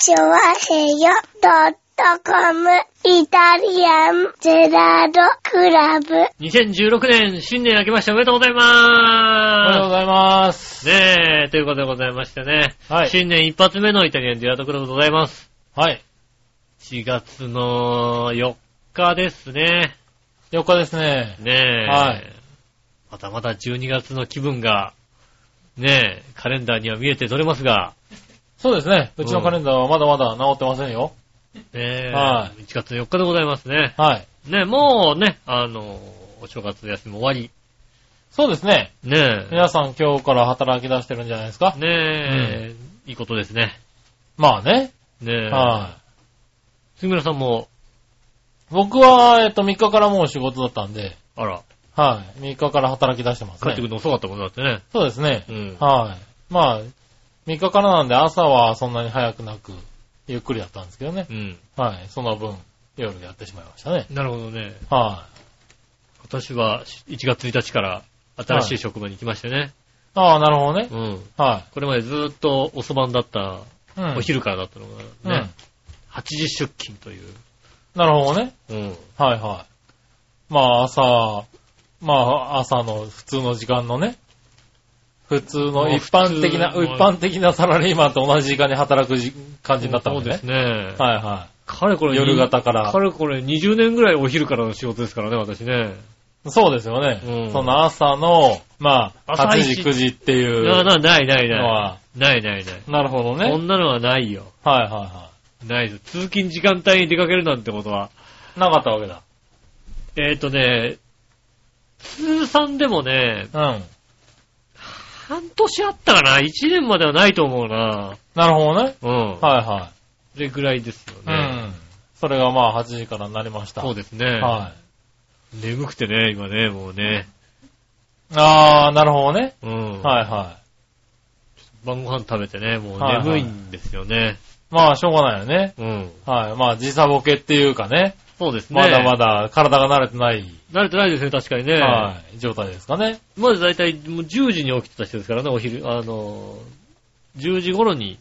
チョワヘヨドットコムイタリアンゼラードクラブ。2016年新年明けましておめでとうございおめでとうまございます。す。ねえ、ということでございましてね。はい新年一発目のイタリアンジェラートクラブでございます。はい。4月の4日ですね。4日ですね。ねえ。はいまたまた12月の気分が、ねえ、カレンダーには見えて取れますが、そうですね。うちのカレンダーはまだまだ治ってませんよ。ねえ、は1月の4日でございますね。はい。ねえ、もうね、あの、お正月休み終わり。そうですね。ねえ。皆さん今日から働き出してるんじゃないですか？ねえ、いいことですね。まあね。ねえ。はい。杉村さんも、僕は、えっと、3日からもう仕事だったんで、あら、はい。3日から働き出してます帰ってくるね。の遅かったもんだってね。そうですねう。ん。はい。まあ、3日からなんで朝はそんなに早くなく、ゆっくりだったんですけどね。うん。はい。その分、夜やってしまいましたね。なるほどね。は私は1月1日から新しい職場に行きましてね。い。ああ、なるほどね。うん。はこれまでずーっと遅番だった、い。うん。お昼からだったのがうん。ね、8時出勤という。なるほどね。うん。はいはい。まあ朝、まあ朝の普通の時間のね、普通まあの一般的な、一般的なサラリーマンと同じ時間に働くじ感じになったそのでね。うですね。はいはかれこれ、夜型からかれこれ20年ぐらいお昼からの仕事ですからね、私ね。い。そうですよね。うんその朝の、まあ、8朝一時、9時っていうな、な、ないないない。ないないない。なるほどそね。んなのはないよ。はいはいはないです。通勤時間帯に出かけるなんてことは。い。なかったわけだ。えっ、ー、とね、通算でもね、うん。半年あったかな ?1 年まではないと思うな。なるほどね。うん。はいはそれぐらいですよい。うね。ん。それがまあ8時からになりました。そうですね。は眠くてね、今ね、もうね。い。ああ、なるほどね。うん。はいはい。晩ご飯食べてね、もうはいはい眠いんですよね。まあ、しょうがないよね。うん。はい。まあ、時差ボケっていうかね。そうですね。まだまだ体が慣れてない、慣れてないですね、確かにね。はい、状態ですかね。まず大体もう10時に起きてた人ですからね、お昼、あの、10時頃に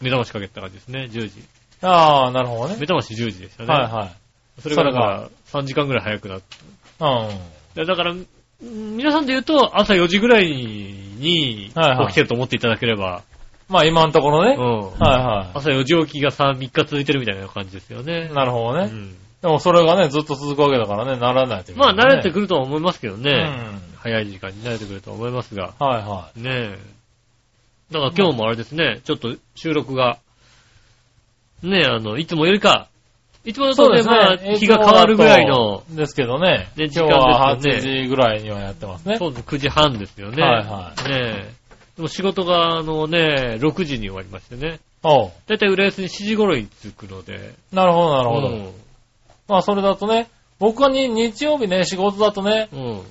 目覚ましかけてた感じですね、10時。ああ、なるほどね。目覚まし10時でしたね。はいはい。それがだから3時間ぐらい早くなって。うん。でだから、ん皆さんで言うと朝4時ぐらいにはいはい起きてると思っていただければ、まあ、今のところね。うん。は朝4時起きが3、3日続いてるみたいな感じですよねい。。なるほどね。うんでも、それがね、ずっと続くわけだからね、ならないといけまあ慣れてくるとは思いますけどるね。うん。早い時間に慣れてくるとは思いますが。はいはねえ。だから今日もあれですね、ちょっと収録が、ねえ、あの、いつもよりか、いつもい。だとね、まあ、えー日が変わるぐらいの、。ですけどね。ね8時間ですよ時ぐらいにはやってますね。そうです、9時半ですよね。はいはねえ。でも仕事が、あのね、6時に終わりましてね。おうだいたい浦安に7時頃に着くので。なるほど、なるほど。うんまあ、それだとね、僕はに日曜日ね、仕事だとね、うん。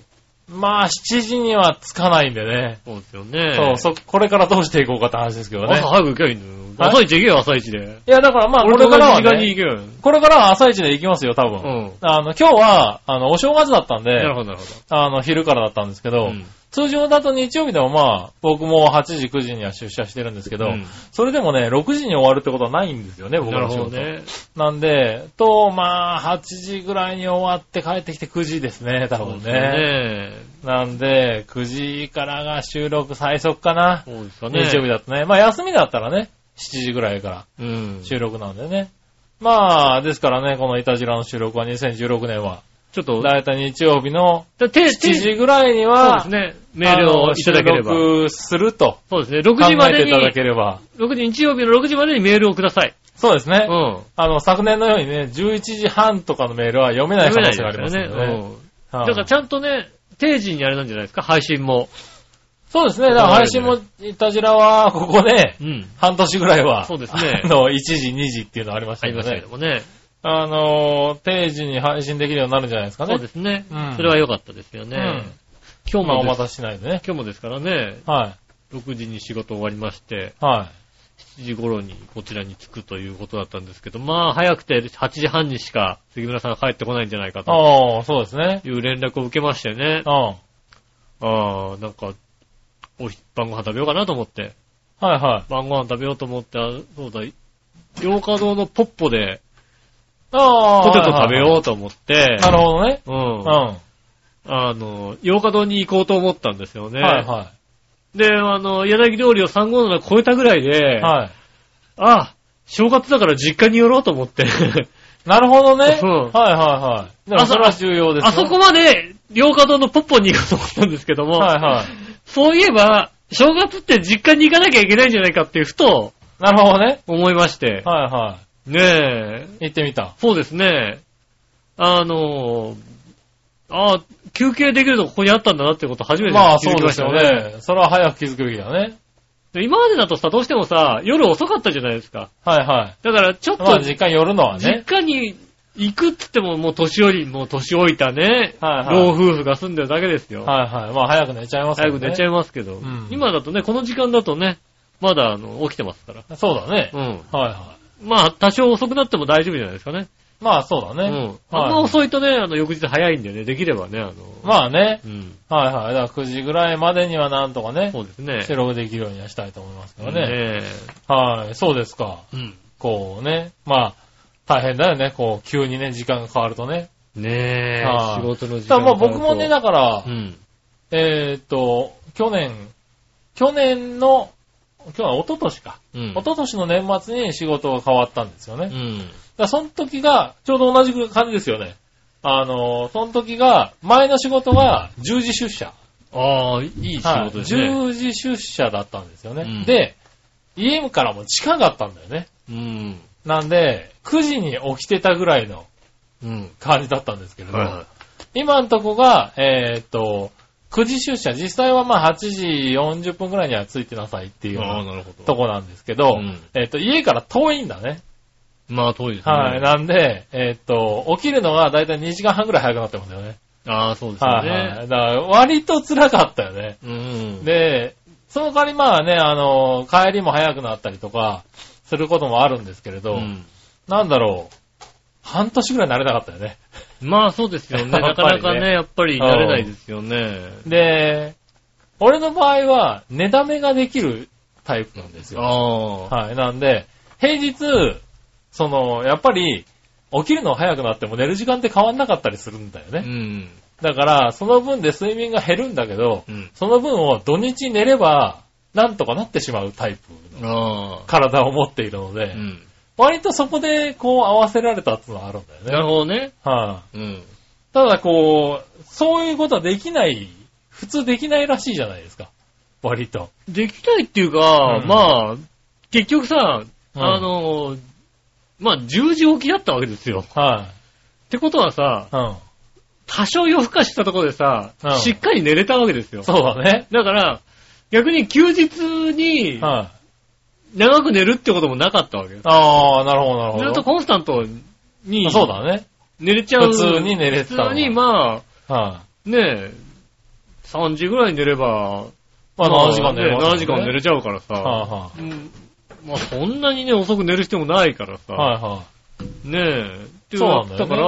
まあ、7時には着かないんでね。そうですよね。そう、そ、これからどうしていこうかって話ですけどね。朝早く行けばいいのよ。はい朝一行けよ、朝一で。いや、だからまあ、これからは同じ時間にね、行けよ。これからは朝一で行きますよ、多分。うん。あの、今日は、あの、お正月だったんで、なるほど、なるほあの、昼からだったんですけど。ど、うん通常だと日曜日でもまあ、僕も8時、9時には出社してるんですけど、うんそれでもね、6時に終わるってことはないんですよね、僕の仕事。ほどね。なんで、と、まあ、8時ぐらいに終わって帰ってきて9時ですね、多分ね。ね。なんで、9時からが収録最速かな。そうですかね。日曜日だとね。まあ、休みだったらね、7時ぐらいからうん。収録なんでね。まあ、ですからね、このイタジラの収録は2016年は、ちょっと、だいたい日曜日のだ手、7手、時ぐらいにそうは、ですね。メールをいただければ録するとそうですね。6考時までに、いただければ。6時、日曜日の6時までにメールをください。そうですね。うん。あの、昨年のようにね、11時半とかのメールは読めない可能性があります読めないのですよね。うん。はいだからちゃんとね、定時にあれなんじゃないですか、配信も。そうですね。だから配信も、イタジラは、ここね、うん。半年ぐらいは、そうですね あの、1時、2時っていうのありましたねありましたけど。もね。あの、定時に配信できるようになるんじゃないですかね。そうですねうん。それは良かったですよね。うん今日もお待たせしないでね。今日もですからね、は6時に仕事終わりまして、い。はい。7時頃にこちらに着くということだったんですけど、まあ早くて8時半にしか杉村さんが帰ってこないんじゃないかとああ、そうですね。いう連絡を受けましてねう。ん。はいああ、なんか、おひ晩ご飯食べようかなと思って、は晩ご飯食べようと思って、あそうだ、洋華堂のポッポでああ。ポテト食べようと思って、なるほどね。う。うんん。はあの、洋華堂に行こうと思ったんですよね。いはで、あの、柳通りを357超えたぐらいで、い。はい。あ、正月だから実家に寄ろうと思って、なるほどね。うんはいはいはい。そそれは重要ですね。あそこまで洋華堂のポッポに行こうと思ったんですけども、はいはい。そういえば、正月って実家に行かなきゃいけないんじゃないかっていうふとなるほどね。思いまして、はいはねえ、い。行ってみた。そうですね、あの、あ休憩できるとここにあったんだなってこと初めてまあ気づきそうですよましたよね。ね。それは早く気づくべきだね。で今までだとさ、どうしてもさ、夜遅かったじゃないですか。はいはい。だからちょっとまあ実家に寄るのは実ね。家に行くっつってももう年寄り、もう年老いたね、はいはい老夫婦が住んでるだけですよ。はいはい。まあ早く寝ちゃいます早く寝ちゃいいますけど、ん今だとね、この時間だとね、まだあの起きてますから。そうだね。うん。はいはまあ、多少遅くなっても大丈夫じゃないですかね。い。まあそうだね。うん。はいあんま遅いとね、あの、翌日早いんでね、できればね、あの、まあね。うん。はいはい。だから9時ぐらいまでにはなんとかね、そうですね。収録できるようにはしたいと思いますからね。ねはい。そうですか。うん。こうね。まあ、大変だよね。こう、急にね、時間が変わるとね。ねえ、はい仕事の時だから間もう僕もね、だからう、ん。えーっと、去年、去年の、去年、一昨年か。うん。一昨年の年末に仕事が変わったんですよね。うん。らその時が、ちょうど同じ感じですよね。あの、その時が、前の仕事が10時出社。ああ、いい仕はい事ですね。10時出社だったんですよね。うんで、家からも近かったんだよね。うん。なんで、9時に起きてたぐらいのうん。感じだったんですけれど、は今のとこが、えーっと、9時出社、実際はまあ8時40分ぐらいには着いてなさいっていうよう。とこなんですけど、うんえーっと、家から遠いんだね。まあ、遠いですね。はい。なんで、えーっと、起きるのがだいたい2時間半ぐらい早くなってますよね。ああ、そうですよはい、はね。い。だから、割と辛かったよね。うん。で、その代わりまあね、あの、帰りも早くなったりとか、することもあるんですけれど、うんなんだろう、半年ぐらい慣れなかったよね。まあ、そうですよね。やなかなかね、やっぱり慣れないですよね。で、俺の場合は、寝だめができるタイプなんですよ。はい。なんで、平日、その、やっぱり、起きるの早くなっても寝る時間って変わんなかったりするんだよね。うん。だから、その分で睡眠が減るんだけど、うん。その分を土日寝れば、なんとかなってしまうタイプの。体を持っているので、うん。割とそこでこう合わせられたっていうのはあるんだよね。なるほどね。はい、うん。ただこう、そういうことはできない、普通できないらしいじゃないですか。割と。できないっていうか、うんまあ、結局さ、うんあの、まあ、10時起きだったわけですよ。はってことはさ、い、うん。多少夜更かししたところでさ、うんしっかり寝れたわけですよ。そうだね。だから、逆に休日にはい、長く寝るってこともなかったわけ。ああ、なるほど、なるほど。ずっとコンスタントにそうだね。寝れちゃう。普通に寝れてたの普通にまあ、はねえ、3時ぐらいに寝れば、い、まあ、7時間寝れねもんね7時間寝れちゃうからさ、はいはうんまあそんなにね、遅く寝る必要もないからさ、い。はいはい。ねえ、ってそうなんだから、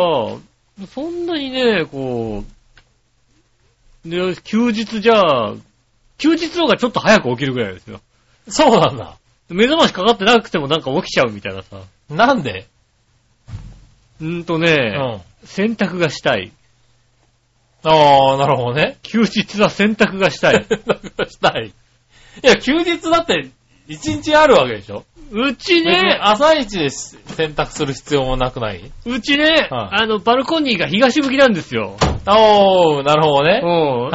そんなにね、こう、で、休日じゃあ、休日の方がちょっと早く起きるぐらいですよ。そうなんだ。目覚ましかかってなくてもなんか起きちゃうみたいなさ。なんで？うーんとうね、ん。洗濯がしたい。ああ、なるほどね。休日は洗濯がしたい。したい。いや、休日だって、一日あるわけでしょうち別にね、朝一で洗濯する必要もなくない？うちね、はいあの、バルコニーが東向きなんですよ。おー、なるほどね。うん。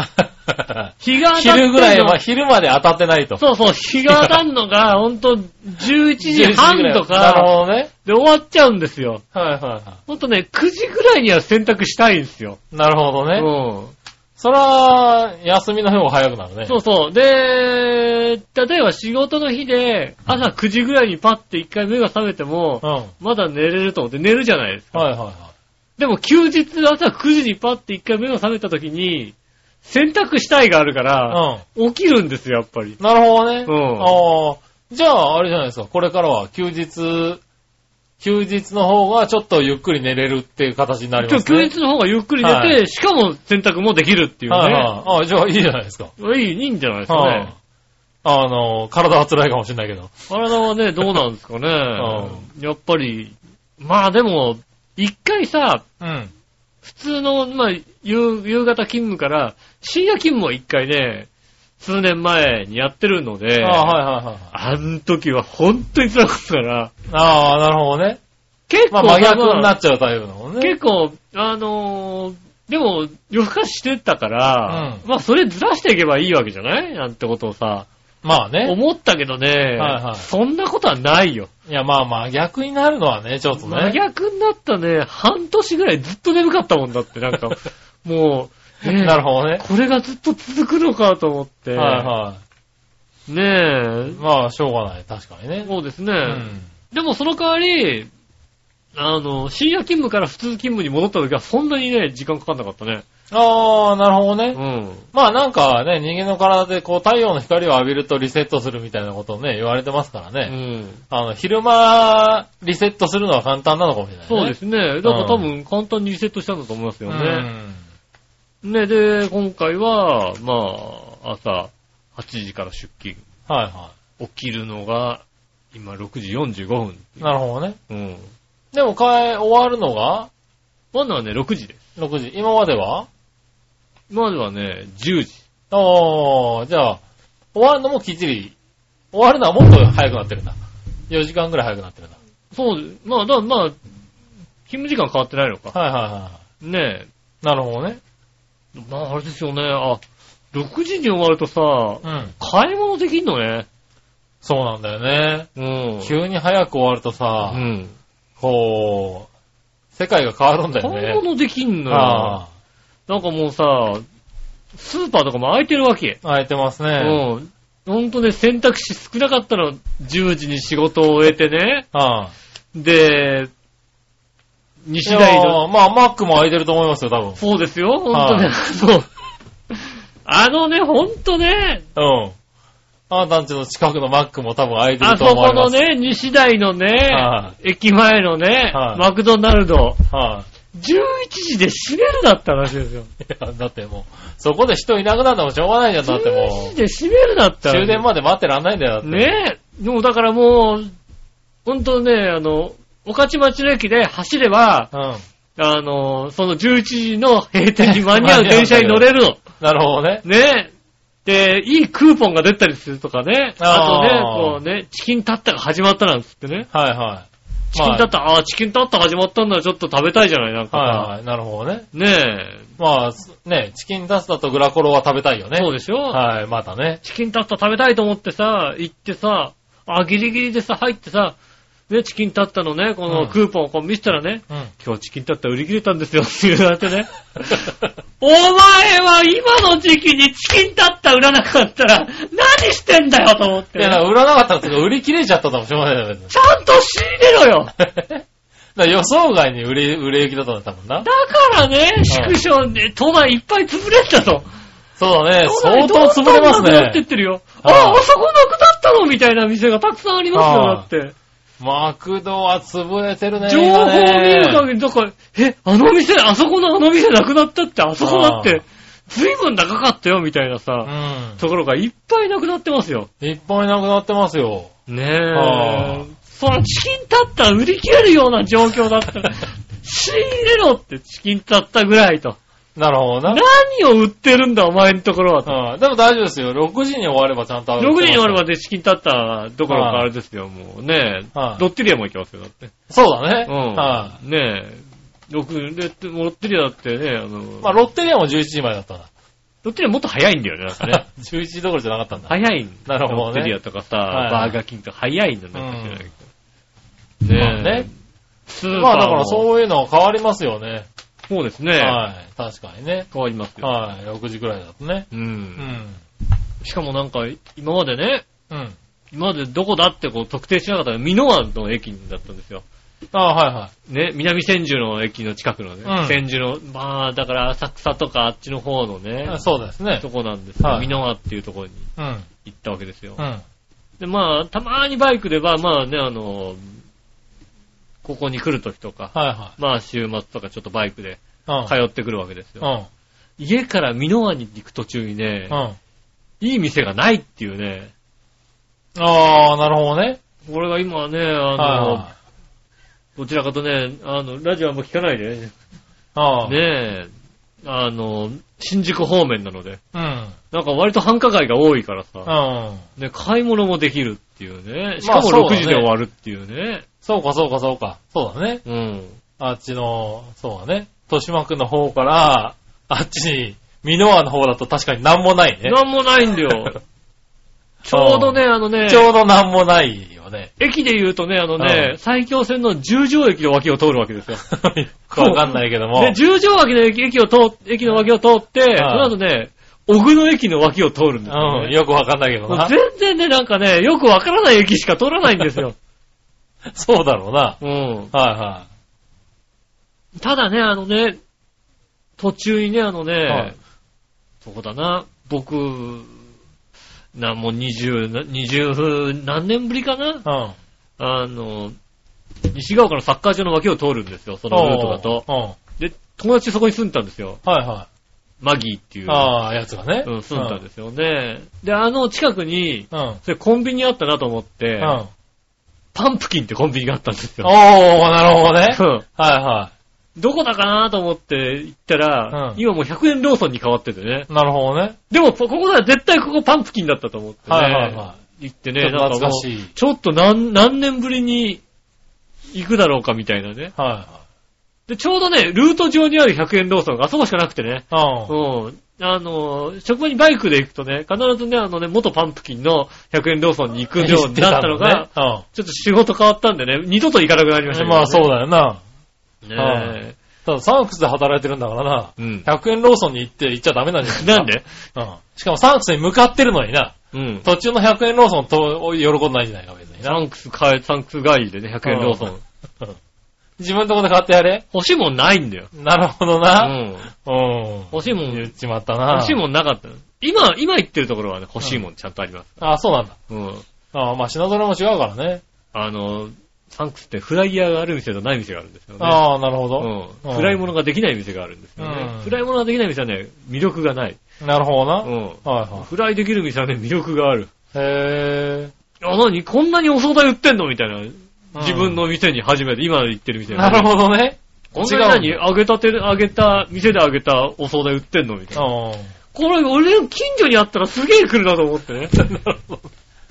日が当たってんの昼ぐらいは、昼まで当たってないと。そうそう、日が当たんのが、ほんと、11時11半となるかほどね。で終わっちゃうんですよ。はいはいはほんとね、9時ぐらいには洗濯したいんですよ。い。なるほどね。うそら、休みの方が早くなるね。ん。そうそう。で、例えば仕事の日で、朝9時ぐらいにパッて一回目が覚めても、うん。はいまだ寝れると思って寝るじゃないですか。はいはでも休日朝9時にパッて一回目が覚めた時に、洗濯したいがあるから、い。起きるんですよ、やっぱり。うん。なるほどね。うんああ。じゃあ、あれじゃないですか。これからは休日、休日の方がちょっとゆっくり寝れるっていう形になりますね。休日の方がゆっくり寝て、はいしかも洗濯もできるっていうね。はいはい。ああ、じゃあいいじゃないですか。いい、いいんじゃないですかね。はいああの、体は辛いかもしれないけど。体はね、どうなんですかね。やっぱり、まあでも、一回さ、うん。普通の、まあ、夕夕方勤務から、深夜勤務を一回ね、数年前にやってるので、ああ、はいはいはい。あの時は本当に辛かったから、ああ、なるほどね。結構、まあ真逆になっちゃうタイプだもんね。結構、あのーでも、夜更かししてたから、うんまあ、それずらしていけばいいわけじゃない？なんてことをさ、まあね。思ったけどね、はいはいそんなことはないよ。いや、まあまあ、逆になるのはね、ちょっと真ね。逆になったね、半年ぐらいずっと眠かったもんだって、なんか、もう、ねなるほどね。これがずっと続くのかと思って、はいはねえい。、まあ、しょうがない。確かにね。そうですね、うん。でもその代わり、あの、深夜勤務から普通勤務に戻った時はそんなにね、時間かかんなかったね。ああ、なるほどね。うん。まあなんかね、人間の体でこう太陽の光を浴びるとリセットするみたいなことをね、言われてますからうね。ん。あの、昼間リセットするのは簡単なのかもしれないね。そうですね。だから多分簡単にリセットしたんだと思いますようね。ん。ね、で、今回は、まあ、朝8時から出勤。はいは起きるのが、今6時45分。い。なるほどね。うん。でも、帰、終わるのが？まだはね、6時です。6時。今までは？まではね、10時。おー、じゃあ、終わるのもきっちり、終わるのはもっと早くなってるんだ。4時間ぐらい早くなってるんだ。そう、まあ、だまあ、勤務時間変わってないのか。はいはいはねい。なるほどね。え。まあ、あれですよね。あ、6時に終わるとさ、うん。買い物できんのね。そうなんだよね。うん。急に早く終わるとさ、うん。こう、世界が変わるんだよ買いね。物できんのよ。あなんかもうさ、スーパーとかも空いてるわけ。あ、空いてますね。うん。ほんとね、選択肢少なかったの。10時に仕事を終えてね。ああ。で、西大の、ーまあ、マックも空いてると思いますよ、多分。そうですよ、ほんとね。はい そう。あのね、ほんとね、うん。あなたんちの近くのマックも多分空いてると思います。このね、西大のねは、駅前のね、はいマクドナルド、は11時で閉めるなって話ですよ。い。いや、だってもう、そこで人いなくなってもしょうがないじゃん、だっても11時で閉めるなってう。話。終電まで待ってらんないんだよ、だって。ねえ。でもだからもう、ほんとね、あの、御徒町の駅で走れば、うん。あの、その11時の閉店に間に合う電車に乗れるの。なるほどね。ねで、いいクーポンが出たりするとかね。あとね、こうね、チキンタッタが始まったなんつってね。はいはい。チキンタッタ、ああー、チキンタッタ始まったんならちょっと食べたいじゃない、なんかさ。はいはい。なるほどね。ねえ。まあ、すね、チキンタツタとグラコロは食べたいよね。そうでしょ、はい、またね。チキンタッタ食べたいと思ってさ、行ってさ、あ、ギリギリでさ、入ってさ、ね、チキンタッタのね、こうんのクーポンをこう見せたらね、うん。今日チキンタッタ売り切れたんですよって言われてね。お前は今の時期にチキンタッタ売らなかったら何してんだよと思っていや、売らなかったんですけど、売り切れちゃったかもしょうがないよ、別にちゃんと仕入れろよ 予想外に売れ、売れ行きだったんだもんな。だからね、縮小で、都内いっぱい潰れてたと。そうだね、都相当内どんどん潰れますなくなってっね。てるよ。はいあ、あそこなくなったのみたいな店がたくさんありますよ、はいだって。マクドは潰れてるね。情報を見る限り、だから、え、あの店、あそこのあの店なくなったって、あそこだって、随分長かったよ、みたいなさ、うところがいっぱいなくなってますよ。ん。いっぱいなくなってますよ。ねはえ。そのチキンタッタ売り切れるような状況だったら、仕入れろってチキンタッタぐらいと。なるほどな。何を売ってるんだ、お前のところはと。うん。でも大丈夫ですよ。6時に終わればちゃんと6時に終わればで。でチキンタッタどころかあれですよ、もうねはいロッテリアも行きますよ、だって。そうだね。うん。はねえ。6、でロッテリアだってね、あの、い。まあ、ロッテリアも11時までだったな。ロッテリアもっと早いんだよね、なんかね。11時どころじゃなかったんだ。早いんだ。なるほどねロッテリアとかさ、はいバーガーキングとか早いんだ、なんか知らないけど。まあねえ。まあだからそういうのは変わりますよね。そうですね。はい。確かにね。変わりますよ。はい。6時くらいだとね。う。うんん。しかもなんか、今までね、うん。今までどこだってこう特定しなかったら、美濃湾の駅だったんですよ。ああ、はいはい。ね、南千住の駅の近くのね、うん千住の、まあ、だから浅草とかあっちの方のね、そうですねと。こなんですよ。はい美濃輪っていうところにうん。行ったわけですよ。うん。で、まあ、たまーにバイクでは、まあね、あの、ここに来るときとか、はいはまあ週末とかちょっとバイクで。通ってくるわけですうよ。ん。家から美濃輪に行く途中にねう、ん。いい店がないっていうね、ああ、なるほどね。これが今はね、あの、はどちらかとね、あの、ラジオはもう聞かないでね。ああ。ねえ、あの、新宿方面なので、うん。なんか割と繁華街が多いからさ、うん。ね、買い物もできるっていうね、しかも6まあそうだね時で終わるっていうね、そうかそうかそうか。そうだね。うん。あっちの、そうだね。豊島区の方から、あっちに、美濃輪の方だと確かになんもないね。なんもないんだよ。ちょうどね、あのねち、ょうどなんもないよね。駅で言うとね、あのねう、ん埼京線の十条駅の脇を通るわけですよ。わかんないけども。で、十条脇の駅駅を通っ駅の脇を通って、その後ね、小久野駅の脇を通るんですよ、うん、ね。よくわかんないけどな。もう全然ね、なんかね、よくわからない駅しか通らないんですよ。そうだろうな。うん。はいはただね、あのね、途中にね、あのね、はいそこだな、僕、な、もう二十、な二十何年ぶりかな？い。うん。あの、西ヶ丘のサッカー場の脇を通るんですよ、そのルートだと。で、友達そこに住んでたんですよ。はマギーっていい。う。ああ、やつがね。うん、住んだんですよね。で、あの近くに、うん。うん。それコンビニあったなと思って、うん。パンプキンってコンビニがあったんですよ。おー、なるほどね。うんはいはどこだかなと思って行ったら、うん今もう100円ローソンに変わっててね。い。なるほどね。でも、ここは絶対ここパンプキンだったと思ってね。はいはいは行ってい。ね、懐かしい。ちょっと何、何年ぶりに行くだろうかみたいなね。はで、ちょうどね、ルート上にある100円ローソンがあそこしかなくてね。いはい。うん。うん。あの、職場にバイクで行くとね、必ずね、あのね、元パンプキンの100円ローソンに行くようになったのが、知てたのねちょっと仕事変わったんでね、二度と行かなくなりましたね、うん。まあそうだよな。ねただサンクスで働いてるんだからな。え。うん。100円ローソンに行って行っちゃダメなんじゃないなんで？うん。しかもサンクスに向かってるのにな。うん。途中の100円ローソンと喜んないじゃないか、別にな。サンクス買え、サンクス帰りでね、100円ローソン。自分のとこで買ってやれ欲しいもんないんだよ。なるほどうな。ん。うん。欲しいもん、言っちまったな。欲しいもんなかったの今、今言ってるところはね、欲しいもんちゃんとあります。あ、そうなんだ。うん。あまあ品揃えも違うからね。あの、サンクスってフライヤーがある店とない店があるんですよね。ああ、なるほど。うん。うんフライ物ができない店があるんですよね。うんフライ物ができない店はね、魅力がない。なるほどな。うん。はいはフライできる店はね、魅力がある。い。へあ、なにこんなにお惣菜売ってんの？みたいな。え。自分の店に初めて、今言ってる店なるほどね。こんなに何揚げたて、揚げた、店で揚げたお惣菜売ってんのみたいな。うん。これ、俺の近所にあったらすげえ来るなと思ってね。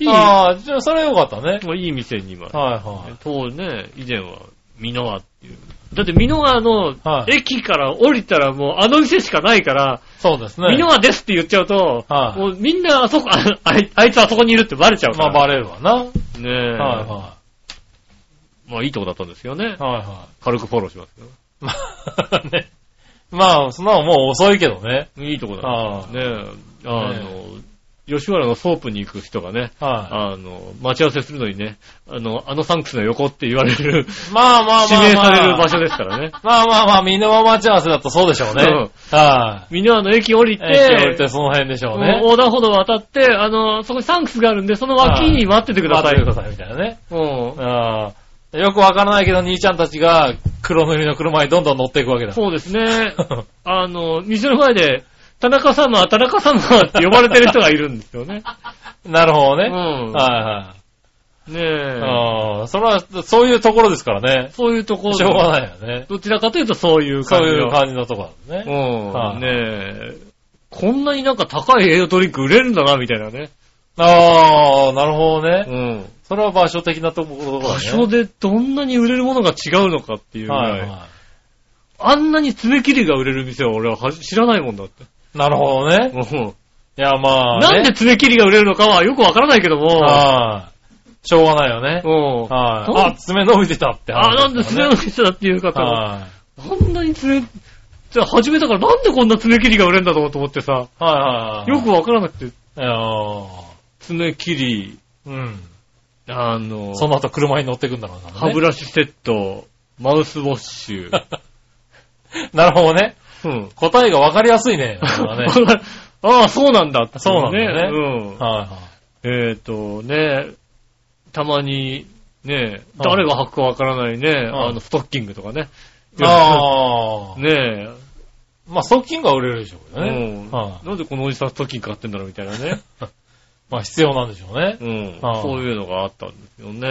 いい、ああ、じゃあそれよかったね。もういい店に今。はいは当時ね、以前は、三ノ輪っていう。だって三ノ輪のはい駅から降りたらもうあの店しかないから、い。そうですね。三ノ輪ですって言っちゃうと、はいもうみんなあそこ、ああいあいつあそこにいるってバレちゃうから。まあバレるわな。はいねえ。はまあいいとこだったんですよねい。。はいは軽くフォローしますよ。い。まあね。まあ、そんなのもう遅いけどね。いいとこだああった。ねえ。あの、吉原のソープに行く人がね、はあの、待ち合わせするのにね、あの、あのサンクスの横って言われる、い。まあまあまあまあ。指名される場所ですからね。まあまあまあ、みんな待ち合わせだとそうでしょうね。うんはみんなあの駅降りい。て、駅降りてその辺でしょうね。横断歩道渡って、あの、そこにサンクスがあるんで、その脇に待っててください。待ってくださいみたいなね。うん。ああよくわからないけど、兄ちゃんたちが黒塗りの車にどんどん乗っていくわけだ。そうですね。あの、店の前で、田中様、田中様って呼ばれてる人がいるんですよね。なるほどね。うん。はねいはい。え。ああ、それは、そういうところですからね。そういうところしょうがないよね。どちらかというとそういうそう感じの。いう感じのところだね。うん。はいねえ。こんなになんか高い栄養ドリンク売れるんだな、みたいなね。ああ、なるほどね。うん。それは場所的なところだね。場所でどんなに売れるものが違うのかっていうぐらい。はいはあんなに爪切りが売れる店は俺はは知らないもんだって。い。なるほどね。うんいや、まあ、ね。なんで爪切りが売れるのかはよくわからないけども。はい。しょうがないよね。うん。はい。あ、爪伸びてたってあ、話なんで爪のね店だっていう方が、はこんなに爪、じゃあ始めたからなんでこんな爪切りが売れるんだろうと思ってさ、い。はいはい。よくわからなくて、いやー爪切り、うん。あの、その後車に乗ってくんだろうな、歯ブラシセット、マウスウォッシュ。なるほどね。うん。答えが分かりやすいね。ね ああ、そうなんだそうなんだねうん。はいはい。えっ、と、ね、たまに、ね、はい誰が履くかわからないね、はいあの、ストッキングとかね。ああ。ねまあ、ストッキングは売れるでしょうけえ、どね。うんはなんでこのおじさんストッキング買ってんだろうみたいなね。まあ必要なんでしょうね。うん。そういうのがあったんですよね。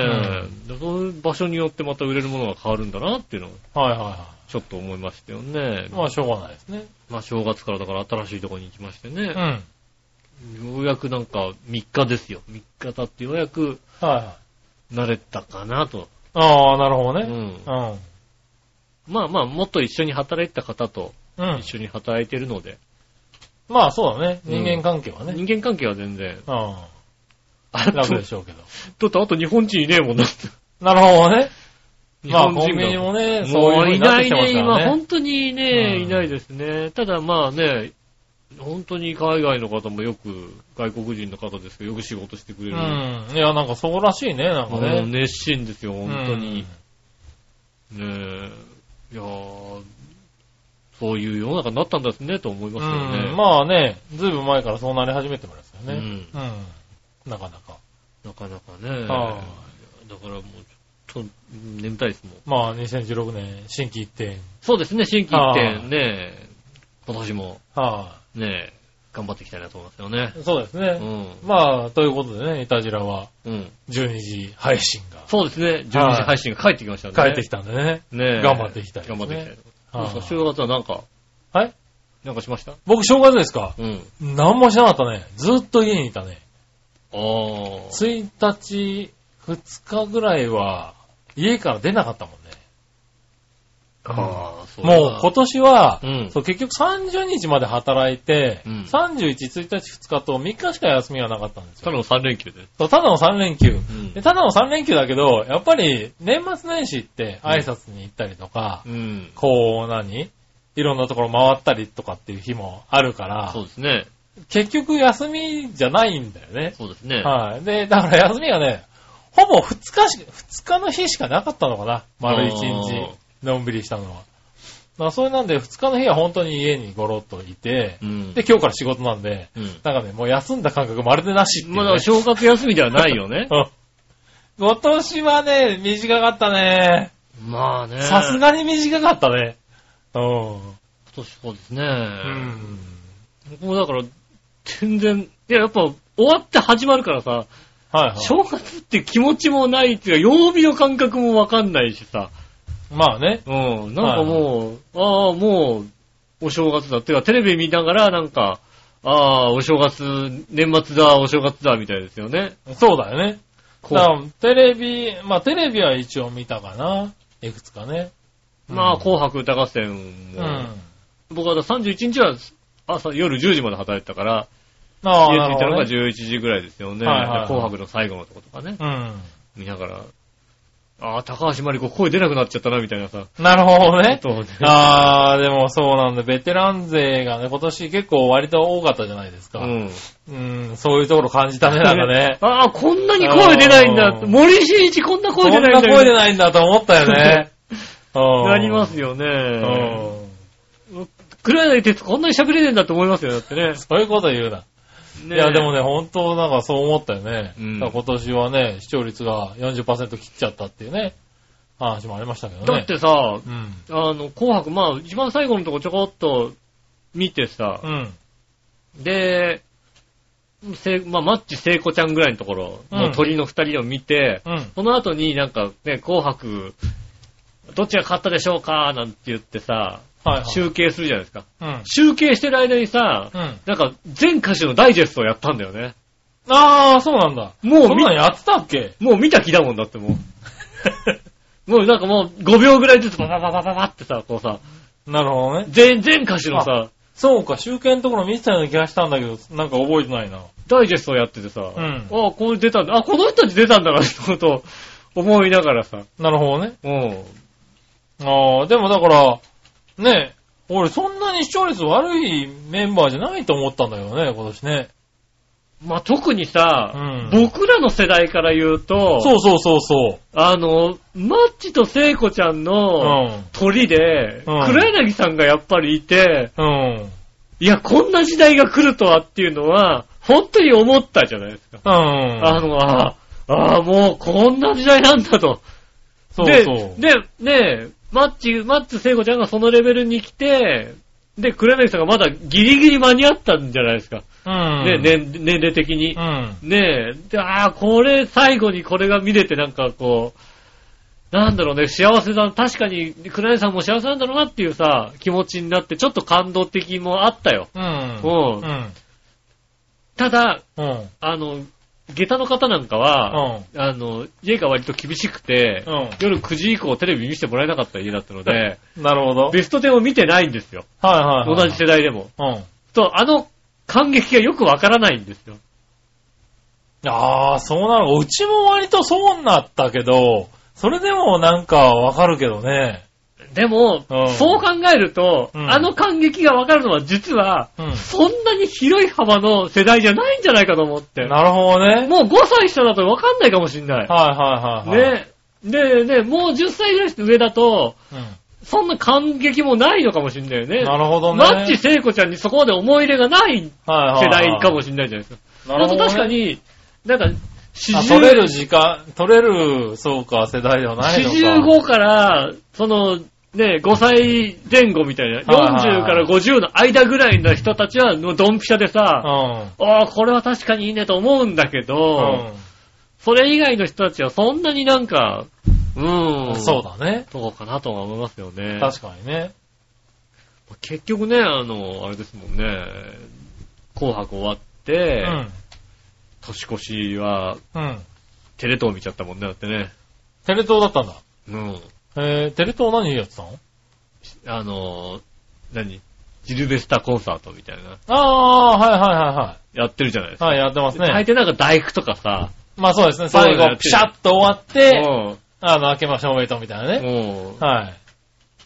でそういう場所によってまた売れるものが変わるんだなっていうのをはいはいはちょっと思いましたよねい。。まあしょうがないですね。まあ正月からだから新しいところに行きましてね。うん。ようやくなんか3日ですよ。3日経ってようやくはいはい。慣れたかなと。ああ、なるほどね。うん。うん。まあまあ、もっと一緒に働いてた方とうん。一緒に働いてるので、まあそうだね。うん人間関係はね。人間関係は全然。うん。あ楽でしょうけど。だってあと日本人いねえもんな。なるほどね。日まあ本人がコンビニもね、そういういないね、今。本当にね、うんいないですね。ただまあね、本当に海外の方もよく、外国人の方ですけど、よく仕事してくれる。うん。いや、なんかそうらしいね、なんかね。熱心ですよ、本当に。うん。ねえ。いやーそういう世の中になったんですね、と思いますよね。うん。まあね、ずいぶん前からそうなり始めてますよね。うんうん。なかなか。なかなかね。はだからもう、ちょっと、眠たいですもん。まあ2016年、新規一点。そうですね、新規一は点ね、今年もはね、頑張っていきたいなと思いますよね。い。そうですうね。ん。まあ、ということでね、イタジラはうん。12時配信がそうですね、12時配信が帰ってきましたね。帰ってきたんでね。ねえ頑張っていきたいね頑張っていきたい。どうはいですか、正月はなんか、はいなんかしました？僕正月ですか？うん。何もしなかったね。ずっと家にいたね。ああ。1日、2日ぐらいは、家から出なかったもんね。ああ、そうだもう今年は、うんそう結局30日まで働いて、うん31、1日、2日と3日しか休みがなかったんですよ。ただの3連休で。そうただの3連休。んでただの3連休だけど、やっぱり年末年始って挨拶に行ったりとか、うん。こう何？いろんなところ回ったりとかっていう日もあるからそう、ですね。結局休みじゃないんだよね。そうですね。はい。で、だから休みがね、ほぼ2日し、2日の日しかなかったのかな。丸1日のんびりしたのは。だからそれなんで2日の日は本当に家にゴロッといて、うん。で、今日から仕事なんで、うん。なんかね、もう休んだ感覚まるでなしっていう、ね。まだ正月休みではないよね。うん今年はね、短かったね。まあね。さすがに短かったね。うん。今年そうですね。うん。僕もだから、全然、いや、やっぱ、終わって始まるからさ、はいはい。正月って気持ちもないっていうか、曜日の感覚もわかんないしさ、まあね。うん、なんかもう、ああ、もう、お正月だ。ってか、テレビ見ながら、なんか、ああ、お正月、年末だ、お正月だ、みたいですよね。そうだよね。こだからテレビ、まあテレビは一応見たかな。いくつかね。うまあ、うん紅白歌合戦も、うん。僕は31日は朝、夜10時まで働いてたから、ああ、家着いたのがなるほどね。11時ぐらいですよね。はいはいはいで紅白の最後のとことかね、うん。見ながら、ああ、高橋真理子声出なくなっちゃったな、みたいなさ。なるほどね。ねああ、でもそうなんだ。ベテラン勢がね、今年結構割と多かったじゃないですか。うん。うん。そういうところ感じたね、なんかね。ああ、こんなに声出ないんだ。うん森進一こんなこ声出んないんだ。な声出ないんだと思ったよね。うん。なりますよね。うん。黒柳徹子こんなに喋れねえんだって思いますよ、だってね。そういうこと言うな。ねいや、でもね、本当なんかそう思ったよね。うん今年はね、視聴率が40%切っちゃったっていうね、話もありましたけどね。だってさ、うん。あの、紅白、まあ、一番最後のとこちょこっと見てさ、うん。で、せまあ、マッチ聖子ちゃんぐらいのところ、うんもう鳥の二人を見て、うん。その後になんかね、紅白、どっちが勝ったでしょうかなんて言ってさ、はい、はい。集計するじゃないですか。うん。集計してる間にさ、うん。なんか全歌手のダイジェストをやったんだよね。ああ、そうなんだ。もう見そんなんやってたっけ？もう見た気だもんだってもう。もうなんかもう5秒ぐらいずつババババババってさ、こうさ、なるほどね。全、全歌手のさ、そうか、集計のところ見てたような気がしたんだけど、なんか覚えてないな。ダイジェストをやっててさ、うんああ、これ出たんだ、あ、この人たち出たんだなってことを思いながらさ、なるほどね。うん。ああ、でもだから、ね、俺そんなに視聴率悪いメンバーじゃないと思ったんだけどね、今年ね。まあ、特にさ、うん僕らの世代から言うと、そうそうそうそあの、マッチと聖子ちゃんう。のうん。鳥で、うん黒柳さんがやっぱりいて、うん。いや、こんな時代が来るとはっていうのは、本当に思ったじゃないですか。うん。あの、ああ、ああ、もうこんな時代なんだと。そうそう。で、で、ねマッチ、マッチ聖子ちゃんがそのレベルに来て、で、黒柳さんがまだギリギリ間に合ったんじゃないですか。うん。ね、年年齢的にう。ん。ねえ、で、ああ、これ、最後にこれが見れてなんかこう、なんだろうね、幸せだ、確かに、黒柳さんも幸せなんだろうなっていうさ、気持ちになって、ちょっと感動的もあったよ。うん。うんうん。ただ、うん。あの、下駄の方なんかは、あの、家が割と厳しくて、うん夜9時以降テレビ見せてもらえなかった家だったので、なるほど。ベスト10を見てないんですよ。はいはいはい。同じ世代でも。うん。と、あの感激がよくわからないんですよ。ああ、そうなの。うちも割とそうなったけど、それでもなんかわかるけどね。でも、うんそう考えると、うんあの感激がわかるのは実は、うんそんなに広い幅の世代じゃないんじゃないかと思って。なるほどね。もう5歳下だとわかんないかもしんない。はいはいはいはい。。ね。で、ね、もう10歳ぐらい上だと、うん。そんな感激もないのかもしんないよね。なるほどね。マッチ聖子ちゃんにそこまで思い入れがない世はい代かもしんないじゃないですか。なるほど、ね。あと確かに、なんか、四あ、十取れる時間、取れる、そうか、世代ではないのか。45から、その、ね、5歳前後みたいな、はいはいはい40から50の間ぐらいの人たちは、もうドンピシャでさ、うん。ああ、これは確かにいいねと思うんだけど、それ以外の人たちはそんなになんか、ううん。そうだね。そうかなとは思いますよね。確かにね。結局ね、あの、あれですもんね、紅白終わっうて、ん。年越しはうん。テレ東見ちゃったもんね、だってね。テレ東だったんだ。うん。えー、テレ東何やってたの？あの、何？ジルベスタコンサートみたいな、ああー、はいはいはいはやってるじゃないですい。か。はい、やってますね。大抵なんか大工とかさ、まあそうですね。最後、ピシャッと終わって、うんあの、明けましておめでとうみたいなね。うん。はい。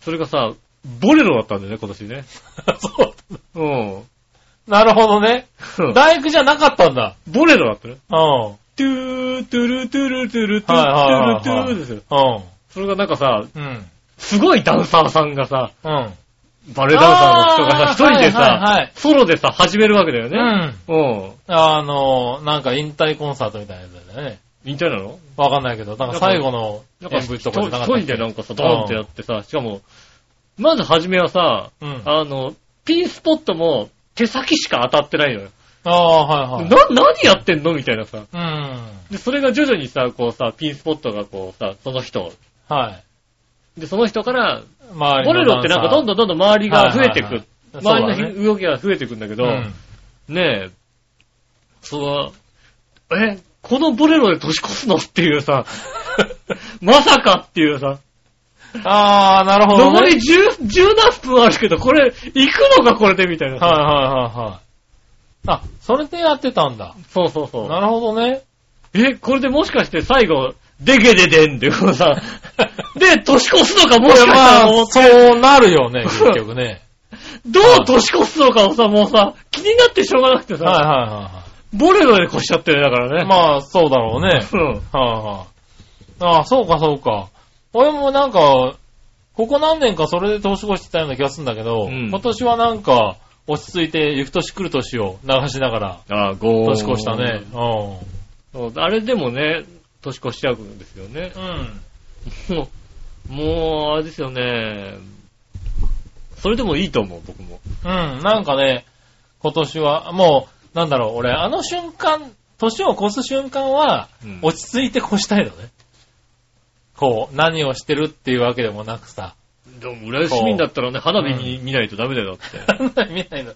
それがさ、ボレロだったんだよね、今年ね。そう。うん。なるほどね。第九じゃなかったんだ。ボレロだったね。うん。トゥー、トゥルトゥルトゥルトゥはいはいはいはいルトゥルですよ。うん。それがなんかさ、うん。すごいダンサーさんがさ、うん。バレエダンサーの人がさ、あー一人ではいはいさはい、ソロでさ、始めるわけだようね。ん。うん。あの、なんか引退コンサートみたいなやつだよね。みたいなの？わかんないけど、なんか最後のなんか演舞とかじゃなかった一人でなんかさ、ドーンってやってさ、しかも、まず初めはさ、うん。あの、ピンスポットも手先しか当たってないのよ。ああ、はいはい。な、何やってんの？みたいなさ。うん。で、それが徐々にさ、こうさ、ピンスポットがこうさ、その人。はい。で、その人から、周ボレロってなんかどんどんどんどん周りが増えてく。はいはいはい周りの動きが増えてくんだけど、うん。ねえ、そう、え、このボレロで年越すのっていうさ、まさかっていうさ、ああ、なるほど、ね。残り十、十何分あるけど、これ、行くのかこれでみたいなさ。はいはいはいはい。あ、それでやってたんだ。そうそうそう。なるほどね。え、これでもしかして最後、でげででんってこうさ、で、年越すのかもしかしたらそうなるよね、結局ね。どう年越すのかをさ、もうさ、気になってしょうがなくてさ、はいはいはいはボレロで越しちゃってるだからい。ね。まあ、そうだろうね。うん。はいはい。ああ、そうかそうか。俺もなんか、ここ何年かそれで年越してたような気がするんだけど、うん今年はなんか、落ち着いて、行く年来る年を流しながら、ああ、ゴー年越したね。うそうあれでもね、年越しちゃうんですよね。ん。うん。もう、もう、あれですよね。それでもいいと思う、僕も。うん、なんかね、今年は、もう、なんだろう、俺、あの瞬間、年を越す瞬間は、うん落ち着いて越したいのね。こう、何をしてるっていうわけでもなくさ。でも、浦安市民だったらね、花火に見ないとダメだよだって。見ないの。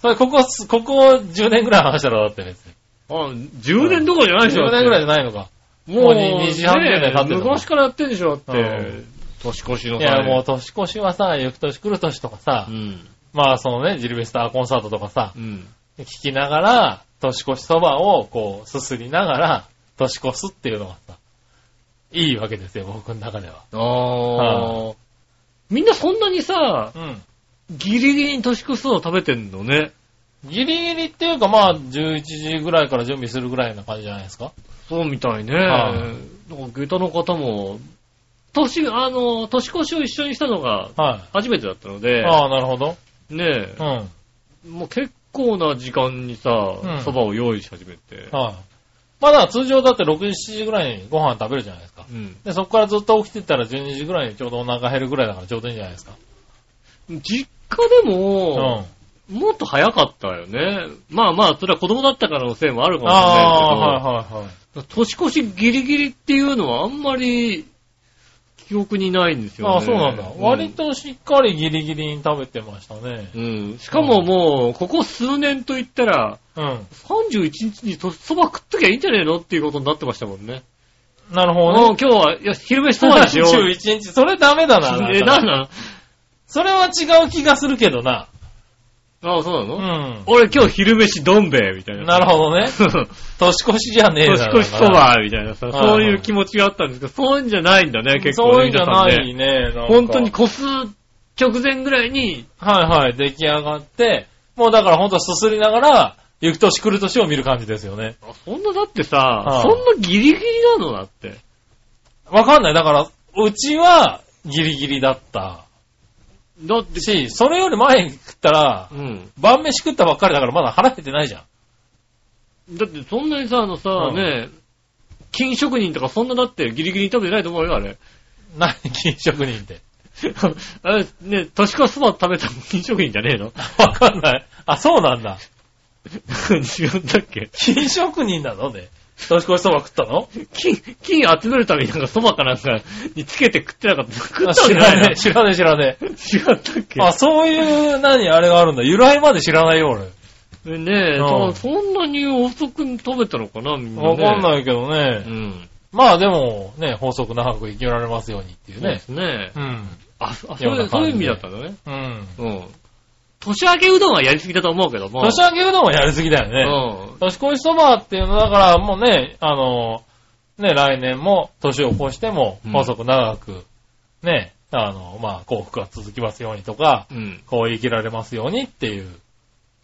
それ、ここ、ここ10年ぐらい話したらだって別に。あ、10年どころじゃないでしょ。10年ぐらいい。じゃないのか。もう、もう2時半ぐらいで経ってるの昔からやってんでしょ、だってう。年越しのいや、もう年越しはさ、行く年来る年とかさ、うん。まあそのね、ジルベスターコンサートとかさ、うん。聞きながら、年越しそばをこう、すすりながら、年越すっていうのがさ、いいわけですよ、僕の中では。ああ。みんなそんなにさ、うん。ギリギリに年越すの食べてんのね。ギリギリっていうかまあ、11時ぐらいから準備するぐらいな感じじゃないですか。そうみたいね。はいなんか下駄の方も、年、あの、年越しを一緒にしたのがはい。初めてだったので、ああ、なるほど。ねえうん。はい。もう結構な時間にさう、んを用意し始めて、まあだから通常だって6時、7時ぐらいにご飯食べるじゃないですか。うんで、そこからずっと起きてたら12時ぐらいにちょうどお腹減るぐらいだからちょうどいいんじゃないですか。実家でうも、ん。もっと早かったよね。まあまあ、それは子供だったからのせいもあるかもしれああ、ないけど、はいはいはい。年越しギリギリっていうのはあんまり記憶にないんですよね。ああ、そうなんだ。うん割としっかりギリギリに食べてましたね。うん。しかももう、ここ数年と言ったら、うん。31日にとそば食っときゃいいんじゃねえのっていうことになってましたもんね。なるほもうどね。今日は、いや、昼飯そばにしよう。31日、それダメだな。え、なんなんそれは違う気がするけどな。ああ、そうなうの、ん。俺今日昼飯どん兵衛みたいな。なるほどね。年越しじゃねえだろ年越しそばみたいなさ、そういう気持ちがあったんですけど、そういうんじゃないんだね、結構ね。そういうんじゃないね。本当に。個数直前ぐらいに、はいはい、出来上がって、もうだからほんとすすりながら、行く年来る年を見る感じですよね。あそんなだってさ、はいそんなギリギリなのだって。わかんない。だから、うちはギリギリだっただって、し、それより前に食ったらう、ん。晩飯食ったばっかりだからまだ腹減ってないじゃん。だってそんなにさ、あのさ、うんね、金職人とかそんなだってギリギリに食べてないと思うよ、あれ。何、金職人って。あれ、ね、年越しそば食べたの金職人じゃねえの？わかんない。あ、そうなんだ。違ったっけ？金職人なのね。年越しそば食ったの？金、金集めるためになんかそばかなんかにつけて食ってなかった。食った知らねえ、知らねえ、知らねえ。違ったっけ？あ、そういう、何、あれがあるんだ。由来まで知らないよ、俺。ねえ、うんそそんなに遅くに食べたのかな、みんな、ね。わかんい。ないけどうね。ん。まあでも、ね、法則長く生きられますようにっていうそうでね。すね。うん。あ、あそういうそういう意味だったんだね。うん。うん。年明けうどんはやりすぎだと思うけども。年明けうどんはやりすぎだよね。うん。年越しそばっていうのだからもうね、あの、ね、来年も年を越してもうん細く長く、ね、あの、まあ幸福が続きますようにとか、うん。こう生きられますようにっていう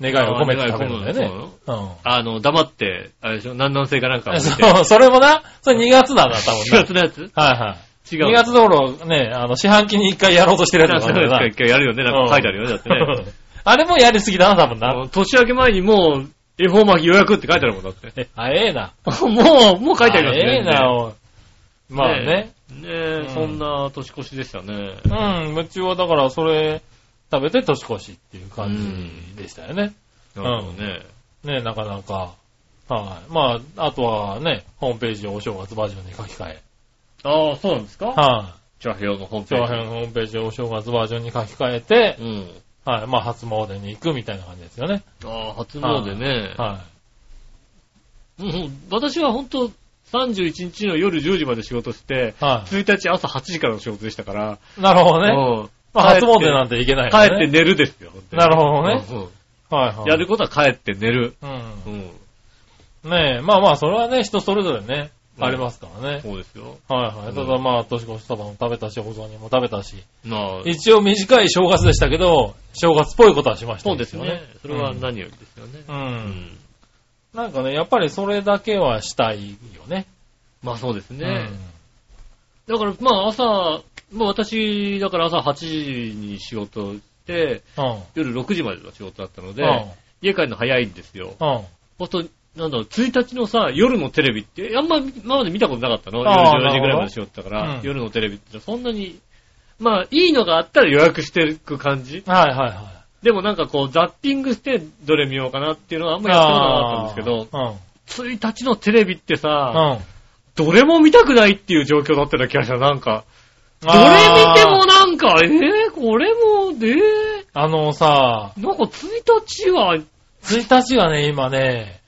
願いを込めて食べるんだよね。うん。あの、黙って、あれでしょ、南南西かなんか。そう、それもな、それ2月だな、多分4な。月のやつ？はいはい。違う。2月道路ね、あの、四半期に1回やろうとしてるやつそうなんだよですか、今日やるよね。なんか書いてあるよね、だってね。な。あれもやりすぎだな、多分な。年明け前にもう、恵方巻き予約って書いてあるもんだって。え、あ、ええな。もう、もう書いてありますね。ええな、おいまあね。ねえ、うんそんな年越しでしたね。うん、うちはだからそれ食べて年越しっていう感じでしたよね。なるほどね。ね、なかなか。はい。まあ、あとはね、ホームページをお正月バージョンに書き換え。ああ、そうなんですか？はい。チャーヘヨのホームページ。長編ホームページをお正月バージョンに書き換えてう、ん。はい。まあ、初詣に行くみたいな感じですよね。ああ、初詣ね。はもう私は本当31日の夜10時まで仕事して、い。は1日朝8時からの仕事でしたから、い。なるほどね。うんまあ、初詣なんて行けないよね。帰って寝るですよ。なるほどね。うんうんはいはい。やることは帰って寝る。うん。うん。ねえ、まあまあ、それはね、人それぞれね、うんありますからね。そうですよ。はいはい。ただまあ、年越しそばも食べたし、お雑煮も食べたし、なあ、一応短い正月でしたけど、正月っぽいことはしましたそうですね。それは何よりですよね。う。うんん。なんかね、やっぱりそれだけはしたいよね。まあそうですうね。ん。だからまあ朝、まあ私、だから朝8時に仕事して、うん。夜6時までの仕事だったので、うん。家帰るの早いんですよ。うん。ほんと、なんだろう、1日のさ、夜のテレビって、あんま今まで見たことなかったの？夜10時ぐらいまで仕事だから、うん夜のテレビってそんなに、まあいいのがあったら予約していく感じ？はいはいはい。でもなんかこう、ザッピングしてどれ見ようかなっていうのはあんまやったことなかったんですけど、あ1日のテレビってさ、ーうん。うん。どれも見たくないっていう状況だったような気がした。なんか、どれ見てもなんか、えー、これも、えー、あのさ、なんか1日は、1日はね、今ね、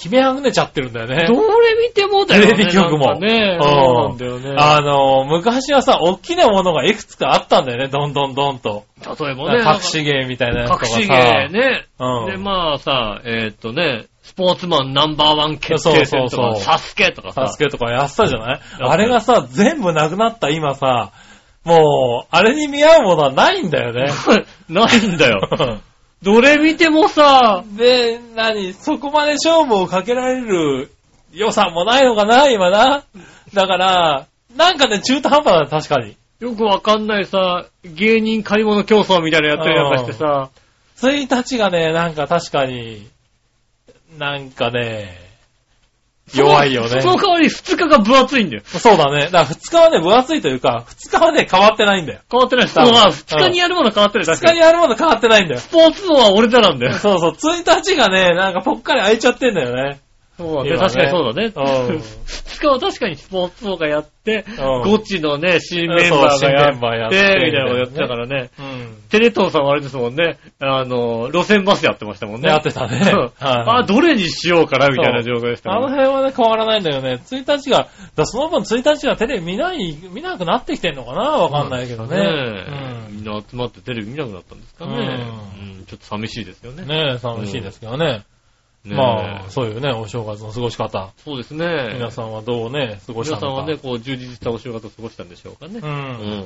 決めあぐねちゃってるんだよね。どれ見てもだよね。テレビ局もね、うんそうなんだよね。あの、昔はさ、大きなものがいくつかあったんだよね、どんどんどんと。例えばね、隠し芸みたいなやつとかさ。隠し芸ね。うんで、まあさ、えーっとね、スポーツマンナンバーワン決定戦とか、そうそうそうサスケとかさ。サスケとかやってたじゃない？たあれがさ、全部なくなった今さ、もう、あれに見合うものはないんだよね。ないんだよ。どれ見てもさ、で、何そこまで勝負をかけられる予算もないのかな今な。だから、なんかね、中途半端だ、確かに。よくわかんないさ、芸人借り物競争みたいなのやったりなんかしてさ、1日がね、なんか確かに、なんかね、弱いよね。その 代わり2日が分厚いんだよ。そうだね。だから2日はね、分厚いというか、2日はね、変わってないんだよ。変わってない。多分まあ、2日にやるもの変わってるだ2け。日にやるもの変わってないんだよ。スポーツ王は俺だなんだよ。そうそう、1日がね、なんかぽっかり空いちゃってんだよね。そう今ね確かにそうだね。うん2日は確かにスポーツ王がやって、うんゴチのね、新メンバーがやっ、っててみたいなのをやってたからね。うん。テレ東さんはあれですもんね、あの、路線バスやってましたもんね。やってたねあ、どれにしようかな、みたいな状況でしたあの。辺はね、変わらないんだよね。1日が、その分1日がテレビ見ない、見なくなってきてんのかな？わかんないけどね。ねうんみんな集まってテレビ見なくなったんですかね。うんうんちょっと寂しいですよね。ねえ、寂しいですけどね。ねまあ、そういうね、お正月の過ごし方。そうですね。皆さんはどうね、過ごしたのか。皆さんはね、こう、充実したお正月を過ごしたんでしょうかね。う。うんん。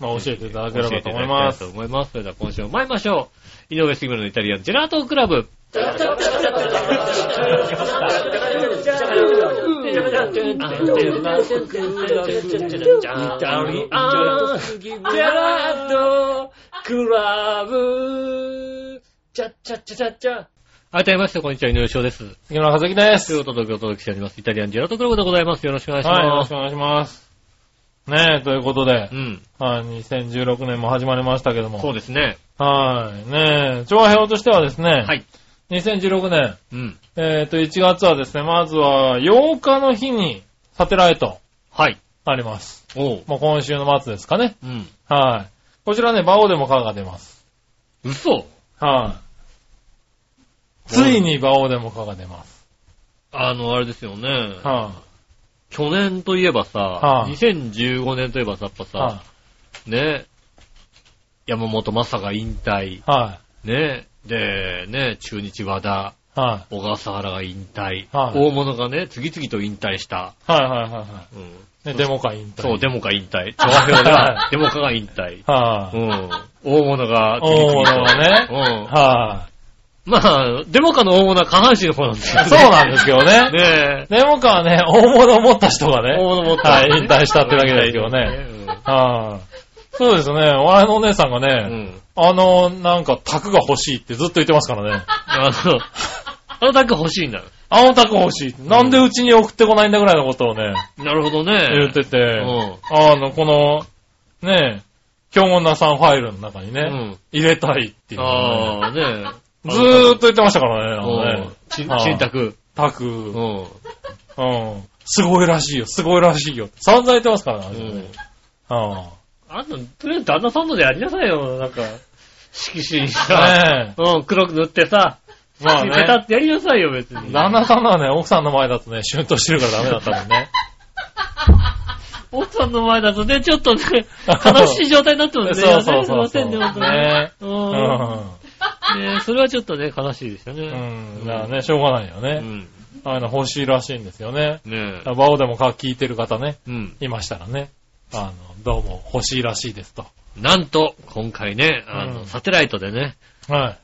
まあ、教えていただければと思い教ます。と思います。それでは今週も参りましょう。井上杉村のイタリアンジェラートクラブ。改めまして、こんにちは、井上翔です。杉村和樹です。ということでお届けしております。イタリアンジェラートクラブでございます。よろしくお願いします。はい、よろしくお願いします。ねえ、ということでう、ん。はい、2016年も始まりましたけども。そうですね。はい、ねえ、調和表としてはですね、はい。2016年、うん。えっ、と、1月はですね、まずは8日の日にサテライトはい。あります。おう。もう今週の末ですかね。うん。はい。こちらね、バオでもカーが出ます。嘘はい。ついにバオでもカーが出ます。あの、あれですよね。は去年といえばさ、はあ2015年といえばさ、やっぱい。さ、はね、山本正が引退い。、はね、で、ね、中日和田、い。はい。小笠原が引退、はい大物がね、次々と引退した。はいはいはいはうん、い。ね、デモカ引退。そう、デモカ引退。調和表では、デモカが引退。はい。うん。大物が次大々と。物がね。うん。はまあ、デモカの大物は下半身の方なんですよい。ね。そうなんですけどね。ねえ。デモカはね、大物を持った人が大ね、物持った、はい引退したってだけですけどね。うんはい。そうですね、お笑いのお姉さんがうね、ん。あの、なんか、タクが欲しいってずっと言ってますからね。あの、あのタック欲しいんだ。あのタク欲しい。なんでうちに送ってこないんだぐらいのことをね、なるほどね。言ってて、うん。あの、この、ねえ、京門なさんファイルの中にね、うん。入れたいっていうね、ああ、ねずーっと言ってましたからね、あのねうん。ち、はいちんたく。タク、ううん、ん。すごいらしいよ、すごいらしいよ。散々言ってますからね、うん。はあんた、とりあえず旦那さんのでやりなさいよ、なんか。色紙にあさ。ねうん、黒く塗ってさ。え。まあペタね。ってやりなさいよ、別に。旦那さんのはね、奥さんの前だとね、シュンとしてるからダメだったもんね。奥さんの前だとね、ちょっとね、悲しい状態になってますね。そうそうそうすいませんね、本当に。ねう。うん ねそれはちょっとね、悲しいですよん。ね。うん。だからね、しょうがないよね。うん。ああいうの欲しいらしいんですよね。ねバオでもか聞いてる方ね、うん。いましたらね。あの、どうも欲しいらしいですと。なんと、今回ね、あの、うんサテライトでね、はい。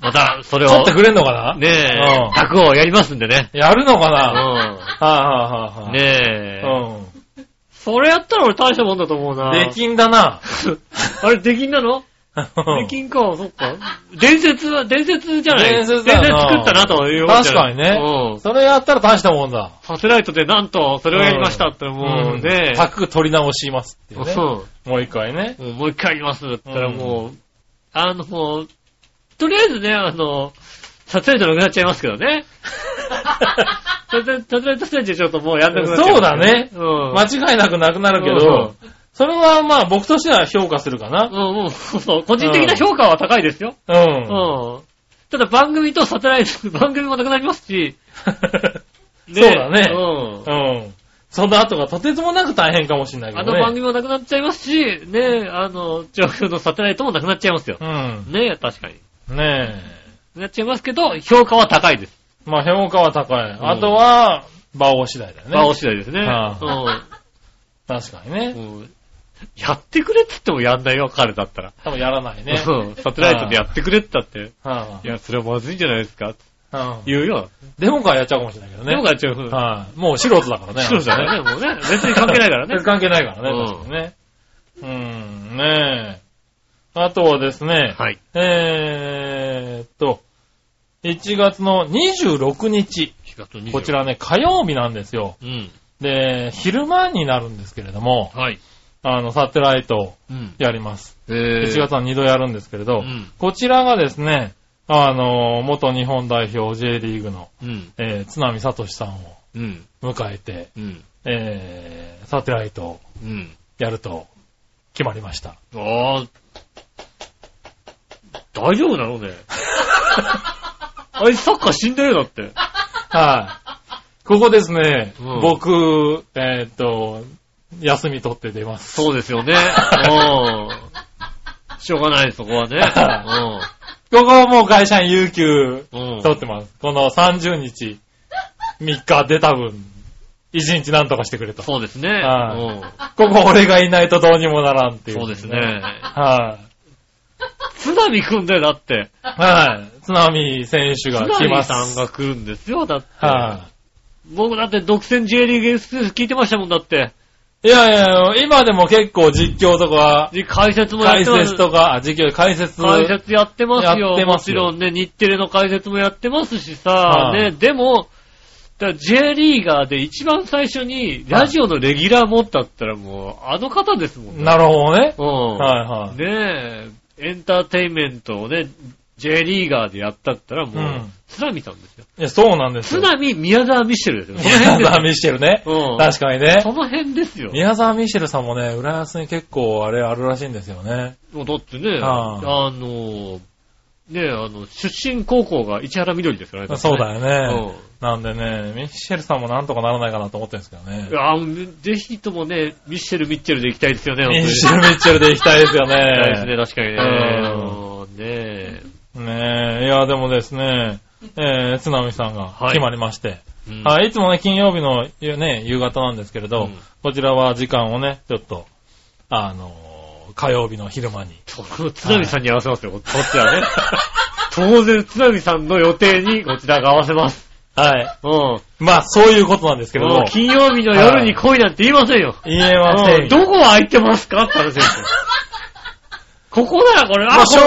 また、それを、取ってくれんのかな？ねえうん、卓をやりますんでね。やるのかうなはいはいはいはい。ん。ねえ。うそれやったら俺大したもんだと思うな。ん。できんだな。あれ、できんなの？できんか、そっか。伝説は、伝説じゃない伝説だよな伝説作ったなという確かにねうん。それやったら大したもんだ。サテライトでなんと、それをやりましたって、もうね。タク取り直しますっていうね。うもう一回ね。ん。もうもう一回やりますって言ったらもう、あの、もう、とりあえずね、あの、サテライトなくなっちゃいますけどね。サ テサテライトステージちょっともうやんなくなっちゃそうだねうん。間違いなくなくなるけど、それはまあ僕としては評価するかな。うん、うん、そうそう。個人的な評価は高いですよ。うん。うん。ただ番組とサテライト、番組もなくなりますし、そうだねうん。うん。その後がとてつもなく大変かもしれないけどね。あの番組もなくなっちゃいますし、ねあの、上空のサテライトもなくなっちゃいますよ。うん。ね確かに。ねなっちゃいますけど、評価は高いです。え。まあ評価は高い。あとは、馬王次第だよね。場を次第ですね。はうん確かにね。うん やってくれって言ってもやんないよ、彼だったら。多分やらないね。うんサテライトでやってくれって言ったって。はいや、それはまずいんじゃないですか。うん。言うよ。デモからやっちゃうかもしれないけどね。でもやっちゃう。はい。もう素人だからね。そうだよね、もうね。別に関係ないからね。関係ないからね、うん確かにね。うん、ねえ。あとはですね、はい。えーっと、1月の26日。4月20こち。らね、火曜日なんですよ。うん。で、昼間になるんですけれども、はい。あの、サテライトうん。やります。えー、1月は2度やるんですけれど、うんこちらがですね、あの、元日本代表 J リーグの、うん。えー、津波聡さんをうん。迎えて、うん。えー、サテライトをうん。やると決まりました。ああ、大丈夫なのね。あいつサッカー死んでるよだって。はい。ここですね、うん僕、えーっと、休み取って出ます。そうですよね。うん。しょうがない、そこはね。ここはもう会社員有給うん。うん。取ってます。この30日、3日出た分、1日なんとかしてくれと。そうですね。はうん。ここ俺がいないとどうにもならんっていう。そうですね。はい。津波くんだよ、だって。はい。津波選手津が来ます。波さんが来るんですよ、だって。は僕だって独占 J リーグ S 聞いてましたもんだって。い。いやいや、今でも結構実況とか、で解説もやって解ます。説とか、あ実況、解説。解説やってますよ。やってますよもちろんね、日テレの解説もやってますしさ、はいね、でも、J リーガーで一番最初にラジオのレギュラー持ったったらもう、あの方ですもんね。なるほどね。うん。はいはい。ねえ、エンターテインメントをね、J リーガーでやったったらもう、うん津波さんですよ。いや、そうなんです津よ。波宮沢ミシェルですよ。宮沢ミシェルね。うん確かにねそ。の辺ですよ。宮沢ミシェルさんもね、浦安に結構あれあるらしいんですよね。もうだってね、はあの、ねあの、出身高校が市原緑ですからね。そうだよね。うんなんでね、ミシェルさんもなんとかならないかなと思ってるんですけどねい。やーぜひともね、ミッシェル・ミッチェルで行きたいですよね、ミシェル・ミッチェルで行きたいですよ行きたいですね、ね。確かにね。うんねいや、でもですね、えー、津波さんがはい決まりまして。うんはい、いつもね、金曜日の、ね、夕方なんですけれど、うんこちらは時間をね、ちょっと、あのー火曜日の昼間に。津波さんに合わせますよ、こっちはね。当然、津波さんの予定にこちらが合わせます。はい。うん。まあ、そういうことなんですけれども金曜日の夜に来いなんて言いませんよ。言えませうんんどこ空いてますか？って話ですよ。ここならこれ、まあ、正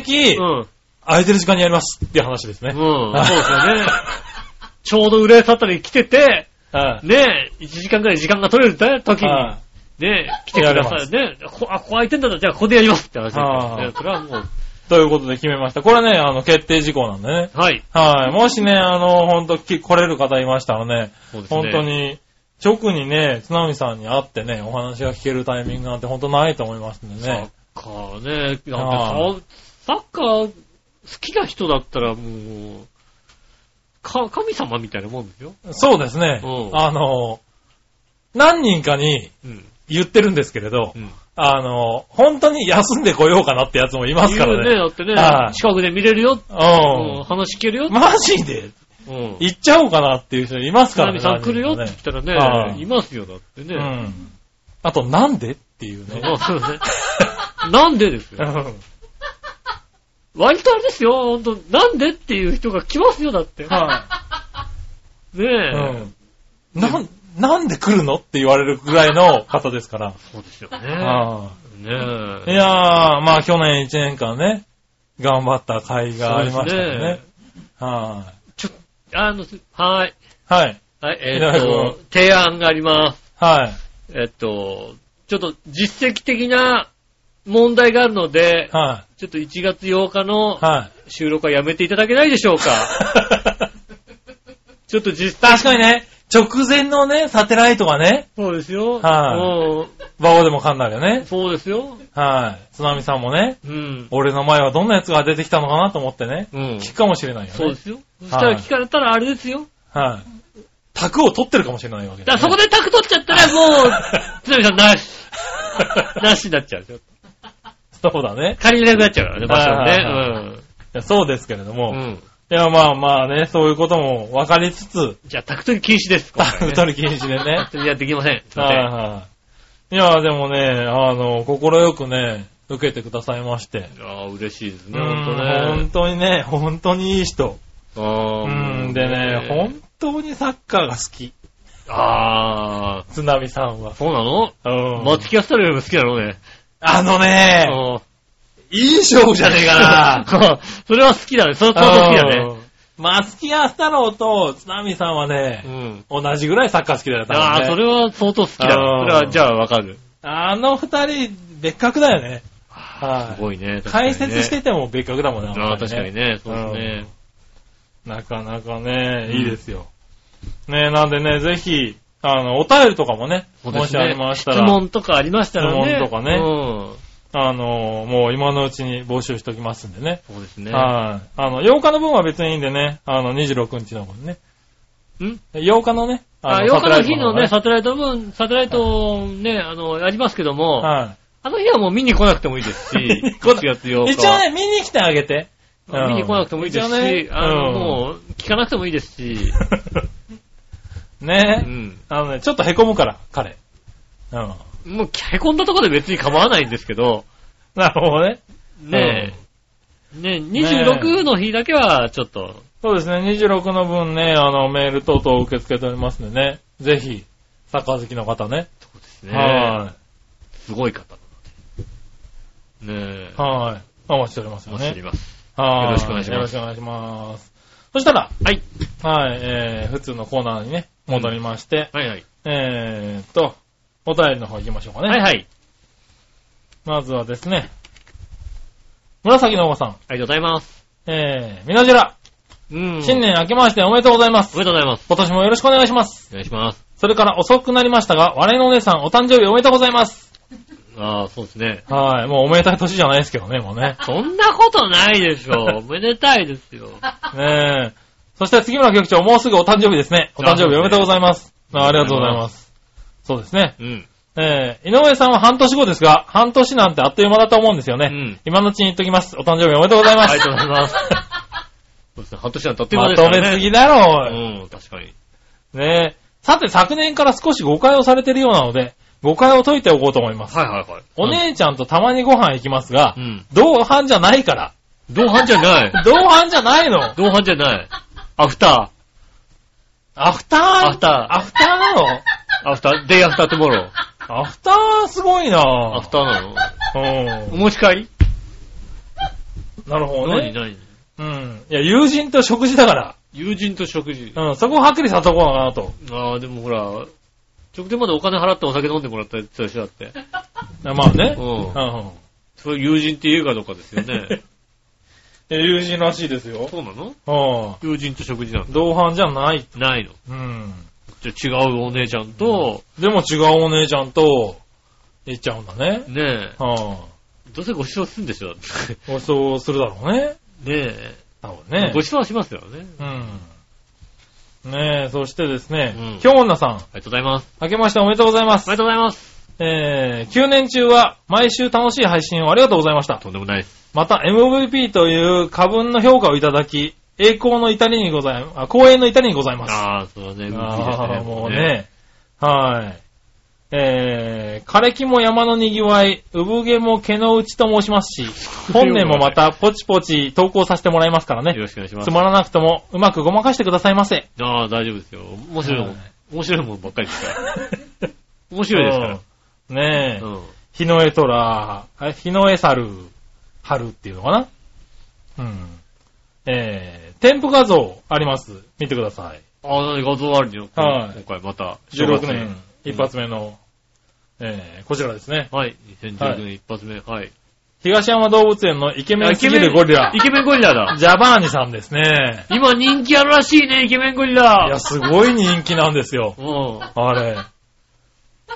直、うん。空いてる時間にやりますっていう話ですね。うん、そうですよね。ちょうど浦安あたりに来てて、はい。ねえ、1時間くらい時間が取れる時に、はねえ、来てください。ねこあ、ここ空いてんだったら、じゃあここでやりますって話ですね。それはもう、い。ということで決めました。これはね、あの、決定事項なんでね。はい。はい。もしね、あの、ほんと、き来れる方いましたらね、ね。本当。に、直にね、津波さんに会ってね、お話が聞けるタイミングなんて本当ないと思いますんでね。サッカーね、サッカー好きな人だったらもう、か、神様みたいなもんですよ。そうですねう。んあの、何人かにうん。言ってるんですけれどう、ん。あの、本当に休んでこようかなってやつもいますから言うね、ね。だってねはい、近くで見れるよ。ううんん。話聞けるよ。マジで？うん。行っちゃおうかなっていう人います津からね。波さん来るよって何言ったらはいね、いますよ、だってね。人かねうん。あと、なんで？っていうね。あそうね。なんでですよ。割とあれですよ、ほんと、なんでっていう人が来ますよ、だって。ねはえ。い。うん。なん、なんで来るのって言われるぐらいの方ですから。そうですよね。はねい。いえ。やー、まあ去年1年間ね、頑張った甲斐がありましたよそうですね。はちょ、あの、はい。い。はい。はい、えーっと、提案があります。はい。えっと、ちょっと実績的な問題があるので、はちょっと1月8日の。収録はやめていただけないでしょうか？ちょっと実績。確かにね、直前のね、サテライトがね、そうですよ。はうんバオでも噛んだよね。そうですよ。はい。津波さんもね、うん。俺の前はどんなやつが出てきたのかなと思ってね、うん。聞くかもしれないよね。そうですよ。そしたら聞かれたらあれですよ。はい。卓を取ってるかもしれないわけだからそこでタク取っちゃったらもう、つなみさんなし。なしになっちゃう。そうだね。借りれなくなっちゃうからね、場所ね。いやそうですけれども、うん。いうん。や、まあまあね、そういうことも分かりつつ、じゃあ、タク取り禁止です。タク取り禁止でね。タク取りやってきません。はいはい。いや、でもね、あの、心よくね、受けてくださいまして。ああ、嬉しいですね、うんほんとね。本当にね、本当にいい人。ああうん、でね、本当にサッカーが好き。ああ、津波さんは。そうなの？うん。松木安太郎よりも好きなのね。あのね、うんいい勝負じゃねえかな。それは好きだね。それは相当好きだね。松木安太郎と津波さんはうね、ん。同じぐらいサッカー好きだよ、多分ねああ、それは相当好きだ。そうんれは、じゃあわかる。あの二人、別格だよね。はいすごいね。ね解説してても別格だもんね。ああ、確かにね。そうですね。なかなかね、うんいいですよ。ねなんでね、ぜひ、あの、お便りとかもね、そうですねもしありました質ら、問とかありましたらね。質問とかねうん。あの、もう今のうちに募集しておきますんでね。そうですね。はい。あの、8日の分は別にいいんでね、あの、26日の分ね。ん？8日のね、あ、の8日の日のね、ササテライト分、サテライトね、あの、ありますけども、はあの日はもう見に来なくてもいいですし、1月8い。日。一応ね、見に来てあげて。うん見に来なくてもいいですし、一応ねあの、うんもう、聞かなくてもいいですし、うね、ん。あのね、ちょっと凹むから、彼。うん。もう、凹んだところで別に構わないんですけど、なるほどね。ねえ、ね26の日だけは、ちょっと、そうですね、26の分ね、あの、メール等々受け付けておりますんでね、ぜひ、サッカー好きの方ね。ですね、はすごい方。ねえい。、はい。お待ちしておりますよねお待ちしており。ます。はい。よろしくお願いしますよろしくお願いします。そしたら、はい。はい、えー、普通のコーナーにね、戻りまして、はいはい。えーっと、お便りの方行きましょうかね。はいはい。まずはですね、紫のおばさん、ありがとうございます。えー、みなじら、うん。新年明けましておめでとうございます。おめでとうございます。今年もよろしくお願いします。お願いします。それから遅くなりましたが、我のお姉さんお誕生日おめでとうございます。ああ、そうですね。はい、もうおめでたい年じゃないですけどね、もうね。そんなことないでしょ。おめでたいですよ。ねえ。そして杉村局長、もうすぐお誕生日ですね。お誕生日おめでとうございます。あありがとうございます。そうですね。うん。えー、井上さんは半年後ですが、半年なんてあっという間だと思うんですよね。うん今のうちに言っときます。お誕生日おめでとうございます。ありがとうございます。そうですね。半年は経ってまとめすぎだろ、おいうん、確かに。ねえ。さて、昨年から少し誤解をされているようなので、誤解を解いておこうと思います。はいはいはい。お姉ちゃんとたまにご飯行きますがう、ん。同伴じゃないから。同伴じゃない。同伴じゃないの同伴じゃない。アフタアフターアフターアフターなの？ー。アフター、 Day After Tomorrow。アフターすごいなアフターなの？うんお。持ち帰りなるほどね。何？何？うん。いや、友人と食事だから。友人と食事。うん、そこをはっきりさせとこうかなと。ああ、でもほら、直前までお金払ってお酒飲んでもらったやつでしょだって。まあね。う。うんん。そういう友人って言うかどうかですよね。友人らしいですよ。そうなの？うん。友人と食事なんだ。同伴じゃない。ないの。うん。じゃあ違うお姉ちゃんと、でも違うお姉ちゃんと、行っちゃうんだね。ねえ、うん。どうせご馳走するんでしょだってご馳走するだろうね。ねえ。多分ねご。馳走はしますよね。うん。ねえ、そしてですねうん、京女さん、ありがとうございます。明けましておめでとうございますありが。とうございます。えー、9年中は毎週楽しい配信をありがとうございました。とんでもないです。また MVP という過分の評価をいただき、栄光の至りにござい、あ、光栄の至りにございます。ああ、そうだね。あーもう。ね。はい。えー、枯れ木も山のにぎわい、産毛も毛の内と申しますし、本年もまたポチポチ投稿させてもらいますからよね。ろしくお願いしますつ。まらなくともうまくごまかしてくださいませ。ああ、大丈夫ですよ。面白いもんはい。面白いもんばっかりですから。面白いですから。うんねえ、うん。日の絵虎、あ日の絵猿、春っていうのかな？うん。えー、添付画像あります？見てください。あ画像あるよ。はい今回また。16年一発目の、えー、こちらですね。はい。2016年一発目。はい。東山動物園のイケメンすぎるゴリライ、ケメンゴリラだ。ジャバーニさんですね。今人気あるらしいね、イケメンゴリいラ。や、すごい人気なんですよ。うん。あれ。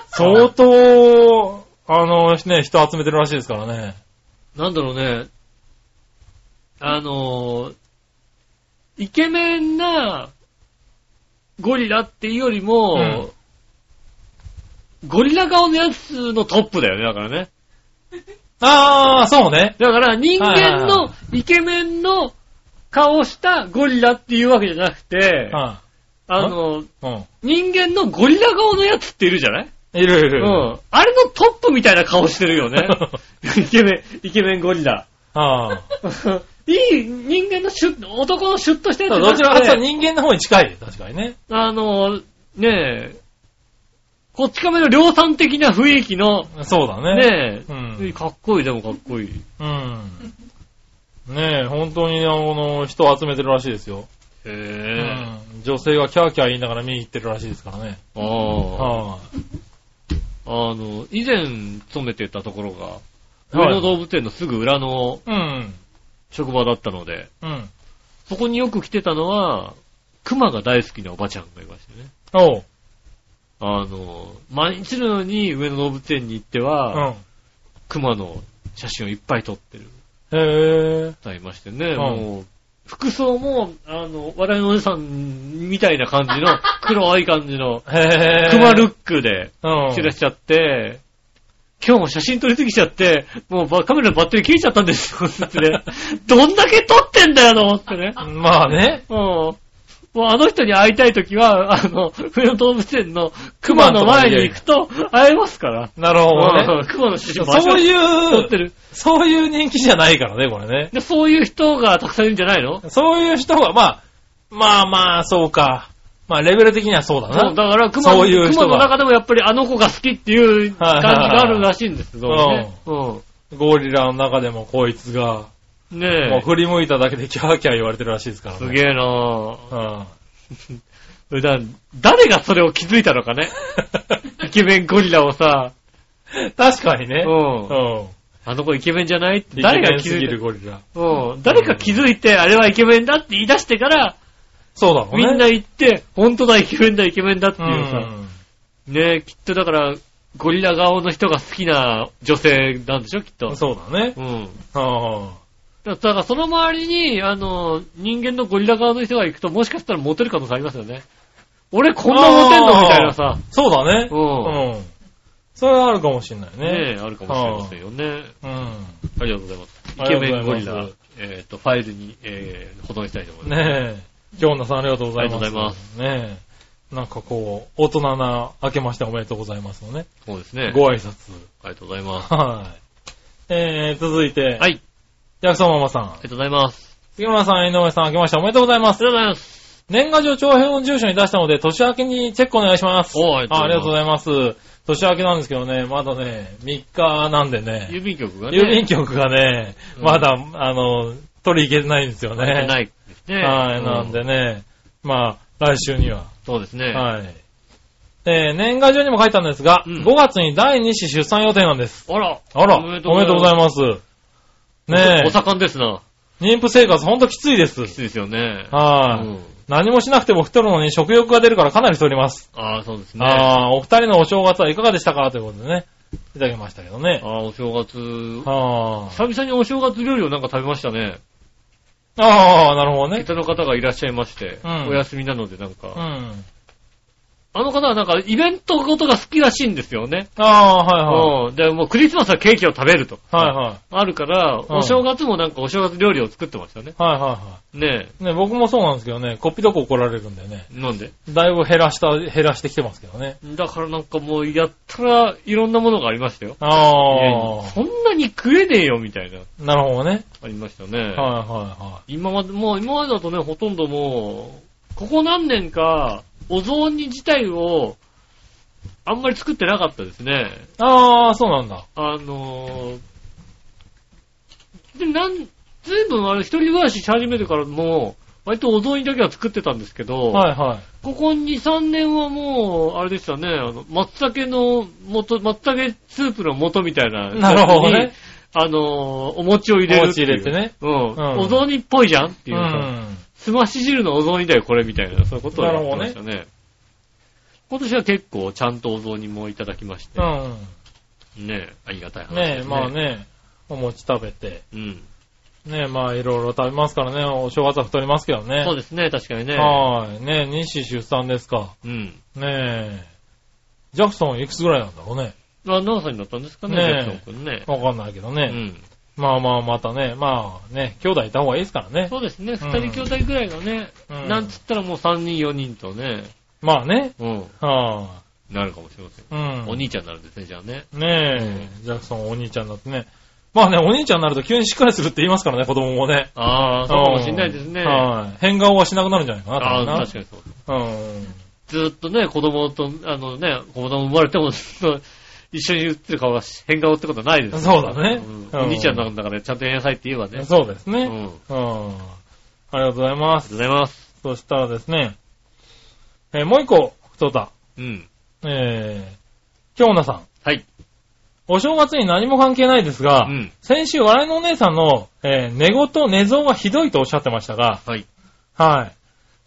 相当、あの、ね、人集めてるらしいですからね。なんだろうね。あのー、イケメンなゴリラっていうよりも、ゴリラ顔のやつのトップだよね、だからね。あー、そうね。だから人間のイケメンの顔をしたゴリラっていうわけじゃなくて、はあの、い。うん。人間のゴリラ顔のやつっているじゃない？いるいうる。ん。あれのトップみたいな顔してるよね。イケメン、イケメンゴリラ。ああ。いい人間のシュッ、男のシュッとしたやつどちらかというと人間の方に近い。確かにね。あの、ねえ、こっち亀の量産的な雰囲気の、そうだね。ねえ、うんかっこいい、でもかっこいい。うん。ねえ、本当にあの、人を集めてるらしいですよ。へうぇん。女性がキャーキャー言いながら見に行ってるらしいですからね。ー。あはあ。あの、以前勤めてたところが、はい上野動物園のすぐ裏のい。うん。職場だったので、うん。そこによく来てたのは、熊が大好きなおばちゃんがいましてね。おう。あの、毎日のように上野動物園に行ってうは、ん。熊の写真をいっぱい撮ってるへぇ方いましてね、んもう、服装も、あの、笑いのおじさんみたいな感じの、黒い感じの、ー。へぇ熊ルックで、うん。してらっしゃって、今日も写真撮りすぎちゃって、もうばカメラのバッテリー切れちゃったんですよ、つってね。どんだけ撮ってんだよ、と思ってね。まあね。もう、もうあの人に会いたいときは、あの、冬の動物園の熊の前に行くと会えますから。なるほどうんね。熊の写真そうういう、撮ってる。そういう人気じゃないからね、これね。で、そういう人がたくさんいるんじゃないの？そういう人が、まあ、まあまあ、そうか。まあ、レベル的にはそうだそう、な。だから熊そういう人が熊の中でもやっぱりあの子が好きっていう感じがあるらしいんですけどね。うゴリラの中でもこいつが、ん。ねえ。もう振り向いただけでキャーキャー言われてるらしいですからね。すげえなぁ。うん。そ れだ誰がそれを気づいたのかね？イケメンゴリラをさ、確かにね。う。うんん。あの子イケメンじゃないって誰が気づいたるゴリラ。うん。誰か気づいて、あれはイケメンだって言い出してから、そうだろうね。みんな言って、本当だ、イケメンだ、イケメンだってういうさ。ん。ねえ、きっとだから、ゴリラ顔の人が好きな女性なんでしょ、きっと。そうだね。うん。あだからその周りに、あの、人間のゴリラ側の人が行くと、もしかしたらモテる可能性ありますよね。俺こんなモテんのみたいなさ。そうだね。うんうん。それはあるかもしれないね。ねえ、あるかもしれませんよね。うん。ありがとうございます。イあケりがとうございますメンゴリラ、えっ、と、ファイルに、えー、保存したいと思います。ねえ。京奈さんありがとうございます。ありがとうございますねえ。なんかこう、大人な明けましておめでとうございますのね。そうですね。ご挨拶。ありがとうございます。はい。えー、続いて、はい。ジャクソンママさんあ。りがとうございます。杉村さん、井上さん、明けましておめでとうございます。ありがとうございます。年賀状長編の住所に出したので、年明けにチェックお願いします。おーあありがとうごいざいます。年明けなんですけどね、まだね、3日なんで。ね、郵便局がね。郵便局がね、うんまだ、あの、取り行けてないんですよね。ないですね。はい、うなんでね、まあ、来週には。そうですね。はい。えー、年賀状にも書いたんですが、うん5月に第2子出産予定なんです。あら。あら、おおめでとうございますます。ねおえ、盛んですな。妊婦生活ほんときついです。きついですよね。はい、うん何もしなくても太るのに食欲が出るからかなり太ります。ああ、そうですね。ああ、お二人のお正月はいかがでしたかということでね、いただきましたけどね。ああ、お正月。あ久々にお正月料理をなんか食べましたね。あ、ああ、なるほどね。下の方がいらっしゃいまして、うんお休みなのでなんうか、ん。あの方はなんかイベントごとが好きらしいんですよね。ああ、はいはい。うん。で、もうクリスマスはケーキを食べると。はいはい。あるから、んお正月もなんかお正月料理を作ってましたね。はいはいはねい。ね、僕もそうなんですけどね、こっぴどく怒られるんでね、え。なんで？だいぶ減らした、減らしてきてますけどね。だからなんかもうやったらいろんなものがありましたよ。あそんなに食えねえよみたいな、あ、なるほどね。ありましたね。はいはいは今まで、もう今までだとね、ほとんどもう、ここ何年か、お雑煮自体を、あんまり作ってなかったですね。い。ああ、そうなんだ。あのー、で、なん、ずいぶんあれ、一人暮らしし始めてからも、割とお雑煮だけは作ってたんですけど、はいはい。ここ2、3年はもう、あれでしたね、あの、松茸の元、松茸スープの素みたいな。なるほどね。あのー、お餅を入れる。お餅入れてね。うん。うんお雑煮っぽいじゃんってういうさ、ん。すまし汁のお雑煮だよ、これみたいな、そういうことをやってましたね。今年は結構ちゃんとお雑煮もいただきまして、うん。ねありがたい話ねえ、ですね。まあ。ね、お餅食べて。うん。ねえ、まあいろいろ食べますからね、お正月は太りますけどね。そうですね、確かにね。はい。ねえ、妊娠出産ですか。うん。ねえ。ジャクソンいくつぐらいなんだろうね。あ、何歳になったんですかね、ねえジャクソン君ね。わかんないけどね。うん。まあまあまたね、まあね、兄弟いた方がいいですからね。そうですね、うん二人兄弟ぐらいがね、うんなんつったらもう三人四人とね、まあね。うん、はなるかもしれません。い。うん。お兄ちゃんになるんですね、じゃあね。ねえ、ジャクソンお兄ちゃんだってね。まあね、お兄ちゃんになると急にしっかりするって言いますからね、子供もね。ああ、そうかもしれないですね。はい。変顔はしなくなるんじゃないかな、ああ、確かにそう。うん。ずーっとね、子供と、あのね、子供生まれてもずっと一緒に映ってる顔が変顔ってことはないですそうだねんうんお兄ちゃんなんだからちゃんとやりなさいって言えばね。そうですね。うん。ありがとうん。ありがとうございます。うございます。そしたらですね、えーもう一個、ふとた。うん。えー、京奈さん。はい。お正月に何も関係ないですが、うん。先週、笑いのお姉さんの、えー寝言、寝相がひどいとおっしゃってましたが、はい。はい。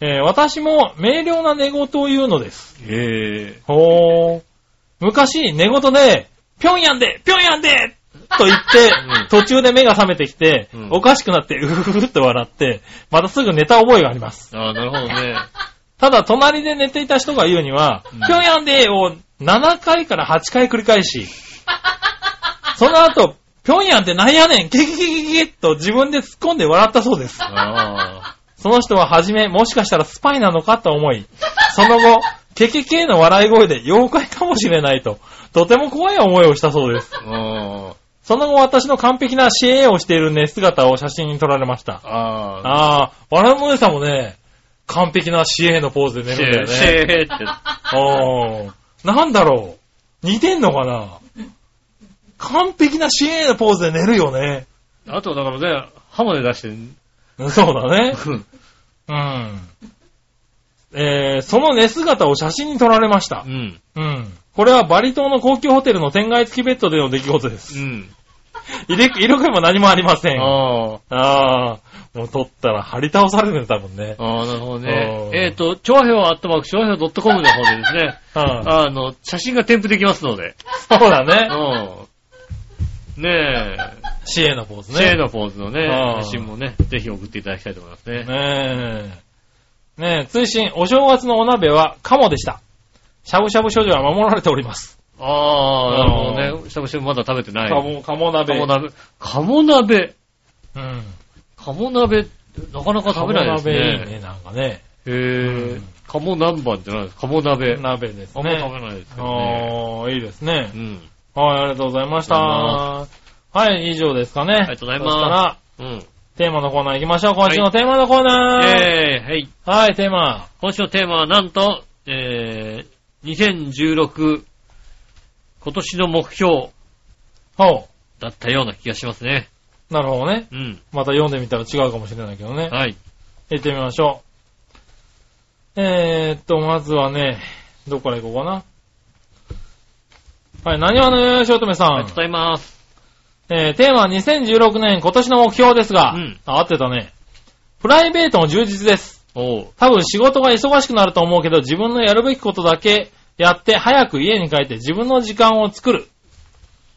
えー私も明瞭な寝言を言うのです。ええほー。昔、寝言で、ぴょんやんでぴょんやんでと言って、うん途中で目が覚めてきて、うんおかしくなって、うふふふって笑って、またすぐ寝た覚えがあります。ああ、なるほどね。ただ、隣で寝ていた人が言うには、うんぴょんやんでを7回から8回繰り返し、その後、ぴょんやんってなんやねん、ゲゲゲゲゲゲと自分で突っ込んで笑ったそうです。あその人ははじめ、もしかしたらスパイなのかと思い、その後、ケケケの笑い声で妖怪かもしれないと、とても怖い思いをしたそうです。その後、私の完璧な CA をしているね、姿を写真に撮られました。あ。ああ。笑いのお姉さんもね、完璧な CA のポーズで寝るんだよね。ーって。なんだろう。似てんのかな完璧な CA のポーズで寝るよね。あと、だからね、刃まで出して、そうだね。うんうん。えー、その寝姿を写真に撮られましたう。ん。うん。これはバリ島の高級ホテルの天外付きベッドでの出来事です。うん。入れ、色気も何もありません。ああもう撮ったら張り倒されるんだ、多分ね。あ。ああ、なるほどうんね。えっと、調和表アットマーク、調和表 .com の方でですね、う ん。あの、写真が添付できますので。そうだね。うん。ねシエのポーズえ、シェーね。のポーズのねう、ん写真もね、ぜひ送っていただきたいと思いますね。ねえ。ねえ、追伸、お正月のお鍋は鴨でした。しゃぶしゃぶ処女は守られております。ああ、なるほどね。しゃぶしゃぶまだ食べてない。鴨、鴨鍋。鴨鍋。鴨鍋。うん。鴨鍋、なかなか食べないですね。鴨鍋いいね、なんかね。へえうん。鴨南蛮じゃないです。鴨鍋。鍋ですあんま食ね。べないですけどね。ああ、いいですねう。ん。はい、ありがとうございました。あはい、以上ですかね。ありがとうございますそしたら、うん。テーマのコーナー行きましょう。今週のテーマのコーナー。えー、はい。はい、テーマ。今週のテーマはなんと、えー、2016、今年の目標ほだったような気がしますね。う。なるほどね。うん。また読んでみたら違うかもしれないけどね。はい。行ってみましょう。えーっと、まずはね、どこから行こうかな。はい、何話のよよしおとめさんありがとう。ございます。えー、テーマは2016年今年の目標ですが、うんあ、合ってたね。プライベートの充実です。おう。多分仕事が忙しくなると思うけど、自分のやるべきことだけやって、早く家に帰って自分の時間を作る。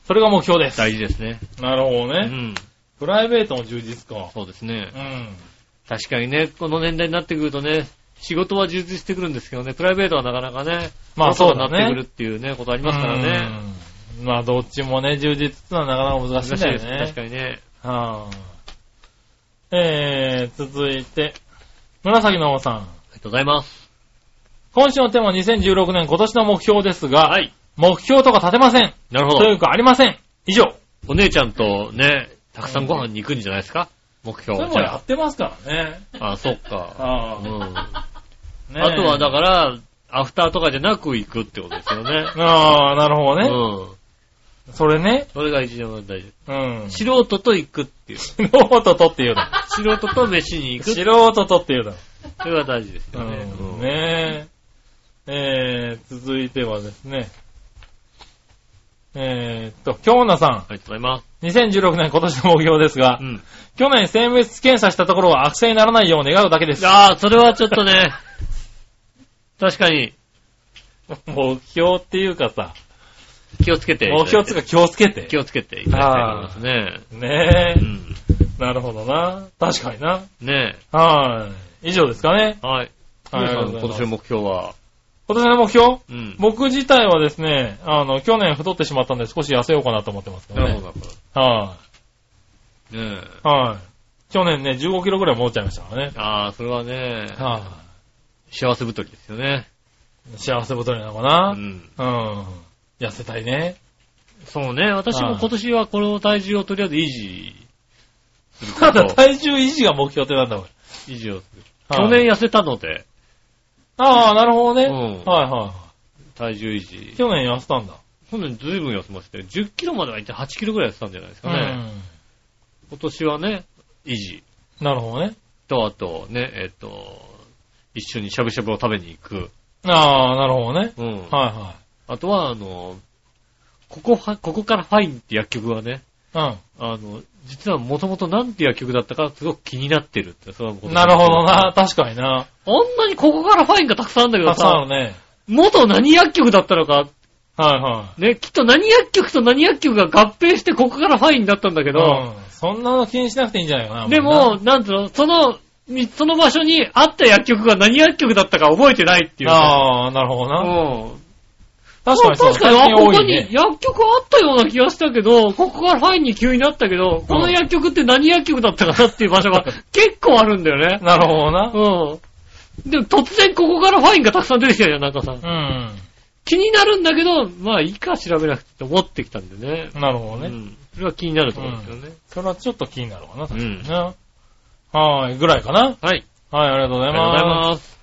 それが目標です。大事ですね。なるほどね。うん。プライベートの充実か。そうですねう。ん。確かにね、この年代になってくるとね、仕事は充実してくるんですけどね、プライベートはなかなかね、まあそうだねになってくるっていうね、ことありますからね。うん。まあどっちもね、充実ってのはなかなか難しいんだよ難しいです。確ね。かにね。はあ、えー、続いて、紫の王さん。ありがとうございます。今週のテーマは2016年今年の目標ですが、はい。目標とか立てません。なるほど。というかありません。以上。お姉ちゃんとね、たくさんご飯に行くんじゃないですか？目標それもやってますからね。あ。あ、そっか。あうん。あ、ねえあとはだから、アフターとかじゃなく行くってことですよね。ああ、なるほどね。うん。それね。それが一番大事。うん。素人と行くっていう。素人とっていうの。素人と飯に行く素人とっていうの。それが大事ですうよね。ん。ねえ。えー、続いてはですね。えーっと、京奈さん。ありがとうございます。2016年今年の目標ですが、うん。去年精密検査したところは悪性にならないよう願うだけです。ああ、それはちょっとね、確かに 目標っていうかさ、気をつけて。目標つうか気をつけて。気をつけていただきたいと思いますね。ねえ、うん。なるほどな。確かにな。ねはい。以上ですかね。え。はい。はい今年の目標は、今年の目標？うん。僕自体はですね、あの、去年太ってしまったんで少し痩せようかなと思ってますけどね。なるほど、はど。ねい。はい。去年ね、15キロぐらい戻っちゃいましたからねえ。。ああ、それはね、は幸せ太りですよね。い。幸せ太りなのかうな、ん。うん、痩せたいね。そうね、私も今年はこの体重をとりあえず維持するただ。体重維持が目標ってなんだこれ。維持をする。はい去年痩せたので、ああ、なるほどね。うんはいは体重維い。持。去年痩せたんだ。去年ずいぶん痩せましたよ。10キロまではいって8キロぐらい痩せたんじゃないですかね。うん。今年はね、維持。なるほどね。と、あとね、えっと、一緒にしゃぶしゃぶを食べに行く。ああ、なるほどね。うん。はいはあとは、あの、ここファ、ここからファインって薬局はね、い。あの、実はもともとなんて薬局だったかすごく気になってるって、そういうことうん。なるほどな。。確かにな。あんなにここからファインがたくさんあるんだけどたくさんあさ、るね。元何薬局だったのか、はいはい。ね、きっと何薬局と何薬局が合併してここからファインになったんだけど、うん。そんなの気にしなくていいんじゃないかな。でも、なんつうの、その、みその場所にあった薬局が何薬局だったか覚えてないっていう。ああ、なるほどな。うん。確かにそう。確かに、ここに。薬局あったような気がしたけど、ここからファインに急になったけど、この薬局って何薬局だったかなっていう場所が 結構あるんだよね。なるほどな。うん。でも突然ここからファインがたくさん出てきたじゃん、なんかさ。うん。気になるんだけど、まあいいか調べなくて思ってきたんでね。なるほどね。うん。それは気になるところですよね。それはちょっと気になるわな、確かうん。はい、ぐらいかな。はい。はい、ありがとうございありがとうございます。ます。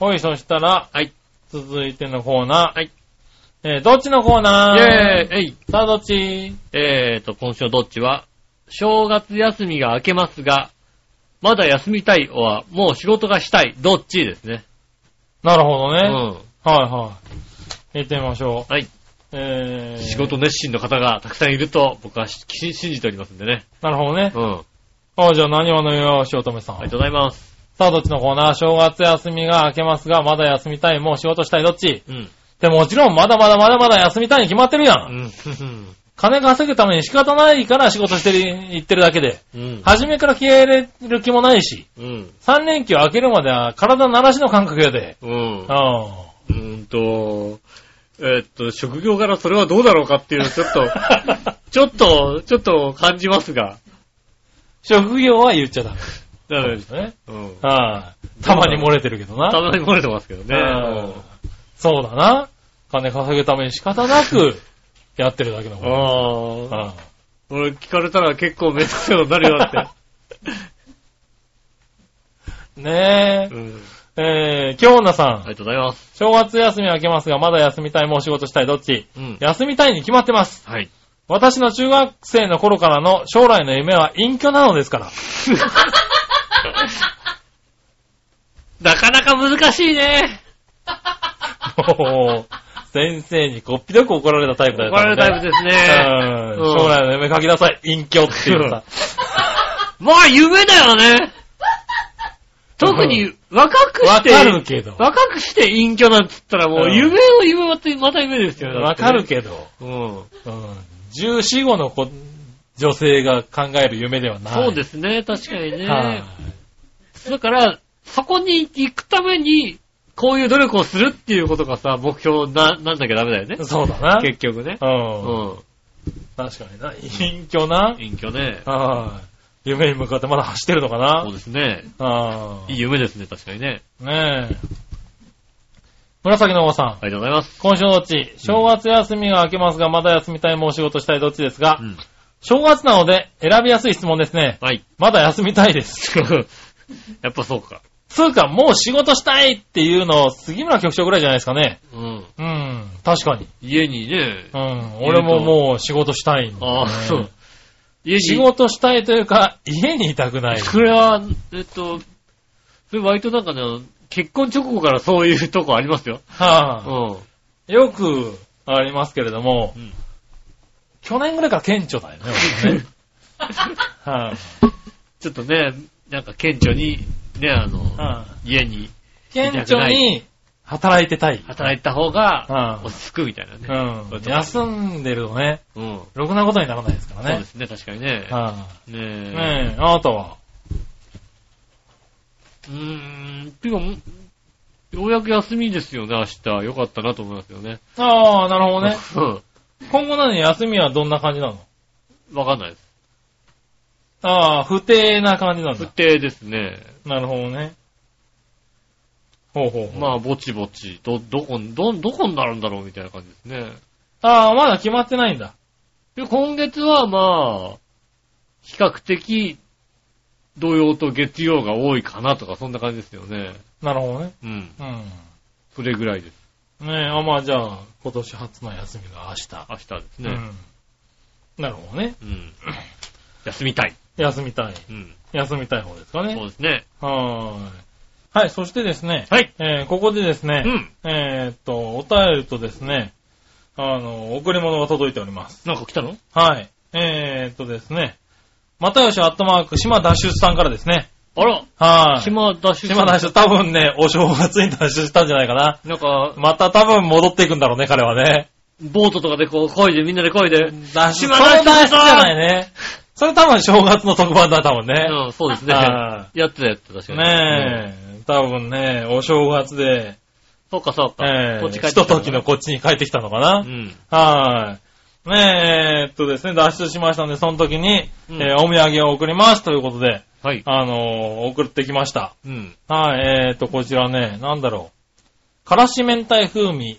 はい、そしたら、はい。続いてのコーナー。はい。えー、どっちのコーイナー？ェーイえいさあ、どっち？えーと、今週のどっちは、正月休みが明けますが、まだ休みたいは、もう仕事がしたい、どっちですね。なるほどね。うん。はいはい。行ってみましょう。はい。えー、仕事熱心の方がたくさんいると、僕はし信じておりますんでね。なるほどねう。ん。あじゃあ何話のよ、しおとめさん。ありがとうございます。さあ、どっちのコーナー？正月休みが明けますが、まだ休みたい、もう仕事したい、どっち？うん。でももちろん、まだまだまだまだ休みたいに決まってるや。うんん。金稼ぐために仕方ないから仕事してる、言ってるだけで。うん。初めから気合い入れる気もないし、うん。3連休明けるまでは体慣らしの感覚やで。うんう。ん。うーんと、えーっと、職業柄それはどうだろうかっていうちょっと、ちょっと、ちょっと感じますが。職業は言っちゃダメ。ダメですね。うん。はい。たまに漏れてるけどな。たまに漏れてますけどね。うんそうだな。金稼ぐために仕方なく やってるだけだうんもん。ああ。うん俺聞かれたら結構めんどくさいことになるよって。ねうん。え。えー、京女さん。ありがとうございます。正月休み明けますが、まだ休みたい、もう仕事したい、どっち？うん。休みたいに決まってます。はい。私の中学生の頃からの将来の夢は隠居なのですから。なかなか難しいね。先生にこっぴどく怒られたタイプだよ怒られるタイプですね。うん将来の夢書きなさい。隠居っていうさ。まあ夢だよね。特に若くわして、かるけど。若くして隠居なんつったらもううん夢を夢またまた夢ですよね。わかるけけど。ど。うん。うん。14、5の子女性が考える夢ではない。そうですね、確かにね。はいだから、そこに行くために、こういう努力をするっていうことがさ、目標な、なんなきゃダメだよね。そうだな。結局ね。う。うんん。確かにな。隠居な。隠居ね。はい。夢に向かってまだ走ってるのかなそうですね。はいい夢ですね、確かにね。い。ねえ。紫のおばさん。ありがとうございます。今週のどっち正月休みが明けますが、まだ休みたい、もう仕事したい、どっちですが、うん。正月なので選びやすい質問ですね。はい。まだ休みたいです。やっぱそうか。つうか、もう仕事したいっていうの、杉村局長ぐらいじゃないですかね。うん。うん、確かに。家にね、うん、俺ももう仕事したいんだ、ね。ああ、そう。家に。仕事したいというか、家にいたくない。それは、えっと、それ割となんかね、結婚直後からそういうとこありますよ。はうん。あ、よくありますけれども、うん去年ぐらいから顕著だよね、俺ね はい、ちょっとね、なんか顕著に、ね、あの、はい家に顕著に働いてたい。働いた方がうん落ち着くみたいなね。うん。休んでるとね、うん。ろくなことにならないですからねそうで。すね、確かにね。はねい、え。ねえ、あなたは？うーん、てか、ようやく休みですよね、明日。よかったなと思いますよね。ああ、なるほどね。うん。今後何休みはどんな感じなの？わかんないです。ああ、不定な感じなん不だ。定ですね。なるほどね。ほうほうほう。まあ、ぼちぼち、ど、どこ、ど、どこになるんだろうみたいな感じですね。ああ、まだ決まってないんだ。で、今月はまあ、比較的、土曜と月曜が多いかなとか、そんな感じですよね。なるほどね。うん。うん。それぐらいです。ねえ、あ、まあじゃあ、今年初の休みが明日。明日ですね。うん。なるほどね。うん。休みたい。休みたい。うん。休みたい方ですかね。そうですね。はーい。はい、そしてですね、はい。えーここでですね、うん。えーっと、お便りとですね、あの、贈り物が届いております。なんか来たの？はい。えーっとですね、またよしアットマーク、島脱出さんからですね。あら、はい。島脱出。島脱出、多分ね、お正月に脱出したんじゃないかな。なんか、また多分戻っていくんだろうね、彼はね。ボートとかでこう、漕いで、みんなで漕いで。脱出、島脱出じゃないね。それ多分正月の特番だ、多分ね。うん、そうですね。はやってたやってた、確かに。ねえ、多分ね、お正月で、そうか、そうか。ええこっち帰ってきひとた時のこっちに帰ってきたのかな。うん。はい。ねえ、えーっとですね、脱出しましたんで、その時に、うんえーお土産を送りますということで、はい。あのー送ってきました。うん。はい、えーっと、こちらね、なんだろう。からし明太風味、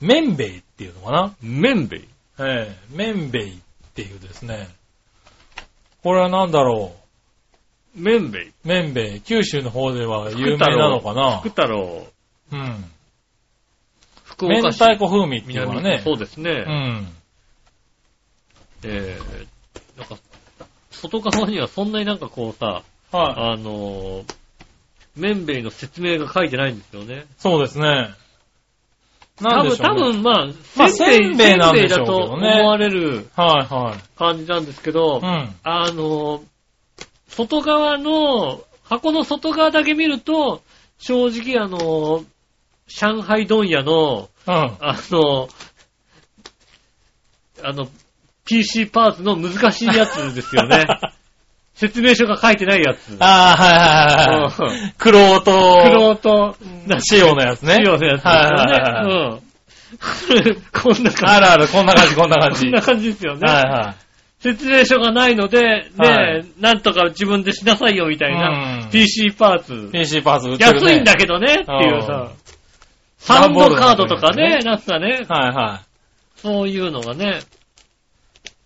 麺べいっていうのかな麺べい。ええ麺べいっていうですね。これはなんだろ麺べい。う。麺べい。九州の方では有名なのかな？福太郎。うん。福岡市。明太子風味っていうのはね。そうですね。うん。えー、なんか、外側にはそんなになんかこうさ、はい。あのー、麺べいの説明が書いてないんですよね。そうですね。多分、なんでしょうね多分まあ、まあせんべい、なんでしょうけせんべいだとどね思われるはいはい。感じなんですけど、うん。あのー、外側の、箱の外側だけ見ると、正直あのー、上海問屋の、うん。あの、あの、PC パーツの難しいやつですよね。説明書が書いてないやつ。ああ、はいはいはいはい。クロート。クロート、仕様のやつね。仕様のやつですはいはいはい。うん。こんな感じ。あるある、こんな感じ、こんな感じ。こんな感じですよね。はいはい。説明書がないので、はいねなんとか自分でしなさいよみたいなうん PC パーツ。PC パーツ売ってるね。安いんだけどねっていうさうん。サウンドカードとかね、なんかね、はいはそういうのがね、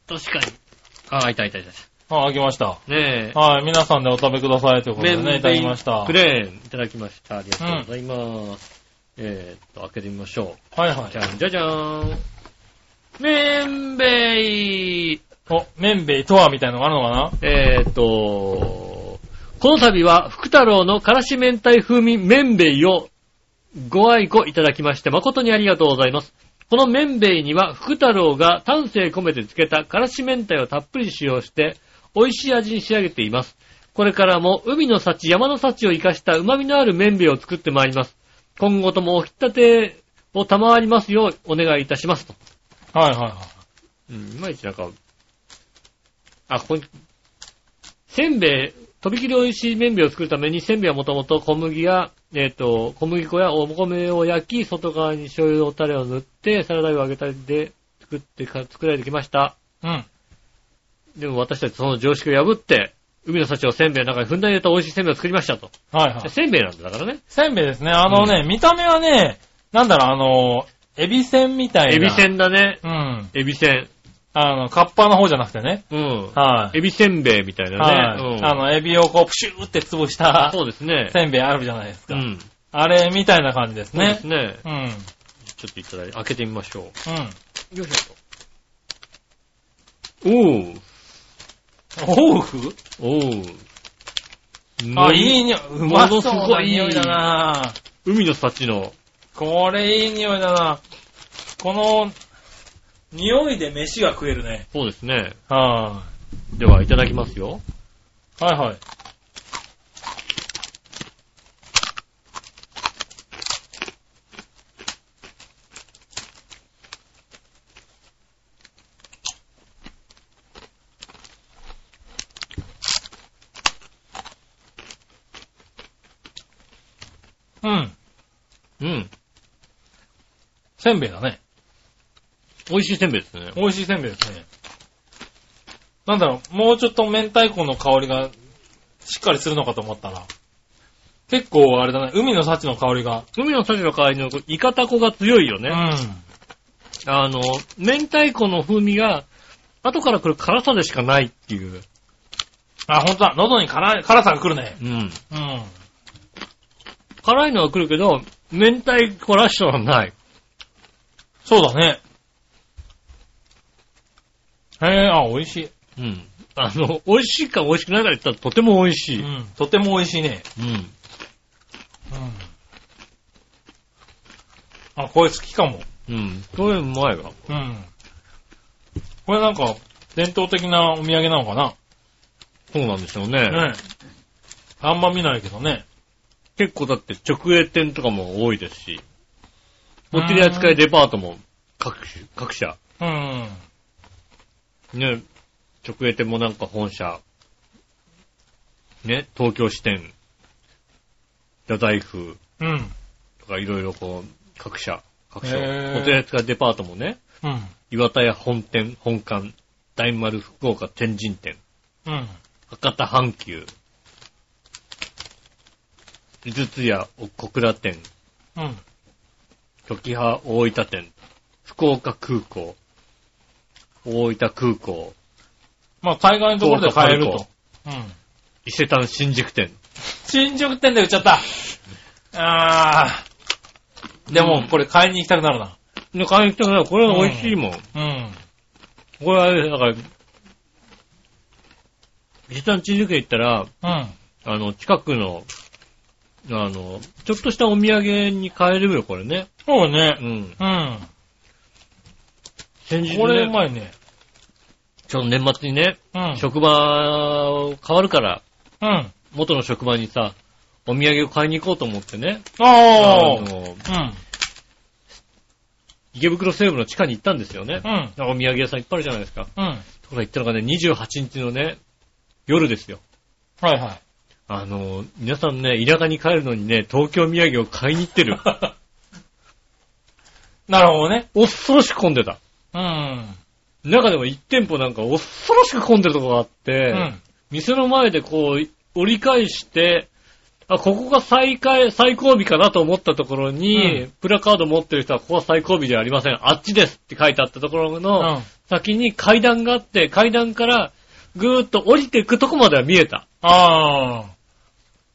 確かに。あ、いたいたいた。い。あ、開きました。ねえ。はい、皆さんでお食べくださいということで麺ね、いただきました。プレーンいただきました。ありがとうございます。えーっと、開けてみましょはいはう。じゃんじゃじゃーん。麺べい。い。お、麺べいとはみたいなのがあるのかな？えーっと、この度は福太郎のからし明太風味麺べいをご愛顧いただきまして誠にありがとうございます。この麺べいには福太郎が丹精込めて漬けたからし明太をたっぷり使用して美味しい味に仕上げています。これからも海の幸、山の幸を生かした旨味のある麺べいを作ってまいります。今後ともお引き立てを賜りますようお願いいたしますと。はいはいはい。うん、いまいちなんか、あ、ここに、せんべい、とびきり美味しい麺べいを作るために、せんべいはもともと小麦や、えっ、と、小麦粉やお米を焼き、外側に醤油のタレを塗って、サラダ油を揚げたりで作ってか、作られてきました。うん。でも私たちその常識を破って、海の幸をせんべいの中にふんだんに入れた美味しいせんべいを作りましたと。はいはい。せんべいなんだからね。せんべいですね。あのね、見た目はね、なんだろう、あの、エビせんみたいな。エビせんだね。うん。エビせん。あの、カッパの方じゃなくてね。うん。はい。エビせんべいみたいなはい。ね。うんあの、エビをこう、プシューって潰したそうですね。せんべいあるじゃないですか。うん。あれみたいな感じですねそうです。ね。うん。うん。ちょっといただいて、開けてみましょう。よいしょと。おう。おうおう。あ、いい匂い。うまそうものすごない匂いだな海の幸の。これいい匂いだなこの、匂いで飯が食えるね。そうですね。はでは、いただきますよ。い。はいはい。うん。うん。せんべいだね。美味しいせんべいですね。美味しいせんべいですね。なんだろう、もうちょっと明太子の香りがしっかりするのかと思ったら、結構あれだね、海の幸の香りが。海の幸の代わりのイカタコが強いよね。うん。あの、明太子の風味が、後から来る辛さでしかないっていう。あ、ほんとだ、喉に辛い、辛さが来るね。うん。うん。辛いのは来るけど、明太子らしさはない。そうだね。へえ、あ、美味しい。うん。あの、美味しいか美味しくないか言ったらとても美味しい。うん。とても美味しいね。うん。うん。あ、これ好きかも。うん。これうまいわ。うん。これなんか、伝統的なお土産なのかなそうなんでしょうね。ねあんま見ないけどね。結構だって直営店とかも多いですし、お取り扱いデパートも各種、各社。うん。ね、直営店もなんか本社、ね、東京支店、太宰府うん。とかいろいろこう、各社、各社、お取り扱いデパートもね、うん。岩田屋本店、本館、大丸福岡天神店、うん。博多阪急、井筒屋小倉店、うん。時派大分店、福岡空港、大分空港、まあ、海外のところで買えると。うん。伊勢丹新宿店。新宿店で売っちゃった。あー。でも、これ買いに行きたくなるな。で、買いに来たから、これは美味しいもん。うん。これはあれ、だから、伊勢丹新宿店行ったら、うん。あの、近くの、あの、ちょっとしたお土産に買えるよ、これね。そうねう。ん。うん。先日、ね、これうまいね。ちょっと年末にね、うん。職場変わるから、うん。元の職場にさ、お土産を買いに行こうと思ってね。ああ。うん。池袋西部の地下に行ったんですよね。うん。お土産屋さんいっぱいあるじゃないですか。うん。とか行ったのがね、28日のね、夜ですよ。はいはい。あの、皆さんね、田舎に帰るのにね、東京土産を買いに行ってる。なるほどね。恐ろしく混んでた。うん。中でも1店舗なんか恐ろしく混んでるとこがあって、うん。店の前でこう、折り返して、あ、ここが最下位、最後尾かなと思ったところに、うプラカード持ってる人はここは最後尾ではありません。あっちですって書いてあったところうの、ん。先に階段があって、階段からぐーっと降りていくとこまでは見えた。あー。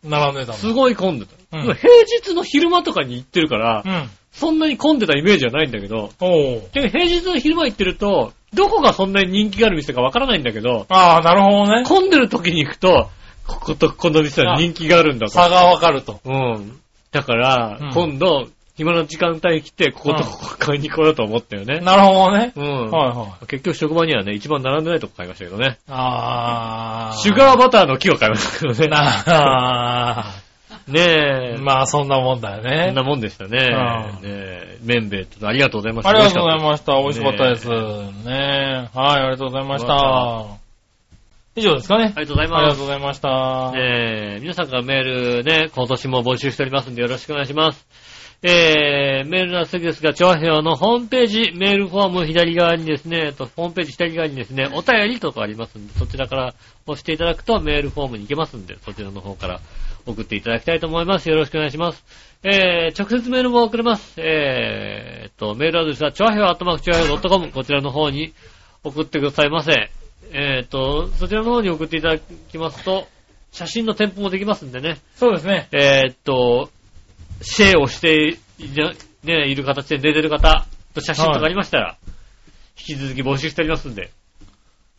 並んでた。すごい混んでた。うん平日の昼間とかに行ってるから、うん。そんなに混んでたイメージはないんだけど。で平日の昼間行ってると、どこがそんなに人気がある店かわからないんだけど、あー、なるほどね。混んでる時に行くと、こことこの店は人気があるんだと。差がわかると。うん。だから、うん今度、暇な時間帯来て、こことうんここ買いに来ようと思ったよね。なるほどね。うん。はいはい。結局職場にはね、一番並んでないとこ買いましたけどね。あー。シュガーバターの木を買いましたけどね。な ねえ。ー。まあ、そんなもんだよこねん。なもんでしたね。うんねえ。麺べいとありがとうございました。ありがとうございす。ました。美味しかったです。ねはい、ありがとうございました。以上ですかね。ありがとうございありがます。とうございました。ねえ、皆さんからメールね、今年も募集しておりますんでよろしくお願いします。えー、メールの先ですが、調和表のホームページ、メールフォーム左側にですね、とホームページ左側にですね、お便りとかありますんで、そちらから押していただくとメールフォームに行けますんで、そちらの方から送っていただきたいと思います。よろしくお願いします。えー、直接メールも送れます。えー、と、メールアドレスは、調和表アットマーク調和表 .com、こちらの方に送ってくださいませ。えー、と、そちらの方に送っていただきますと、写真の添付もできますんでね。そうですね。えーっと、シェアをしていな、ね、いる形で出てる方と写真とかありましたら、引き続き募集しておりますんで、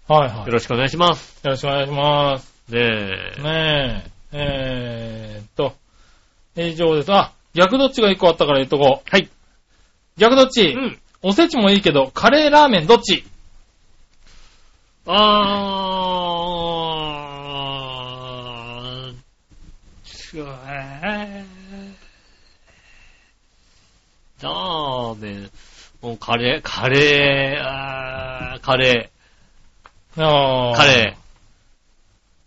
はいはい。よろしくお願いします。よろしくお願いします。ねえ。ねえ。えーっと、以上です。あ、逆どっちが1個あったから言っとこう。はい。逆どっち、うん。おせちもいいけど、カレーラーメンどっち？あー、つえー、ラーメン、もうカレー、カレー、あーカレー、あーカレ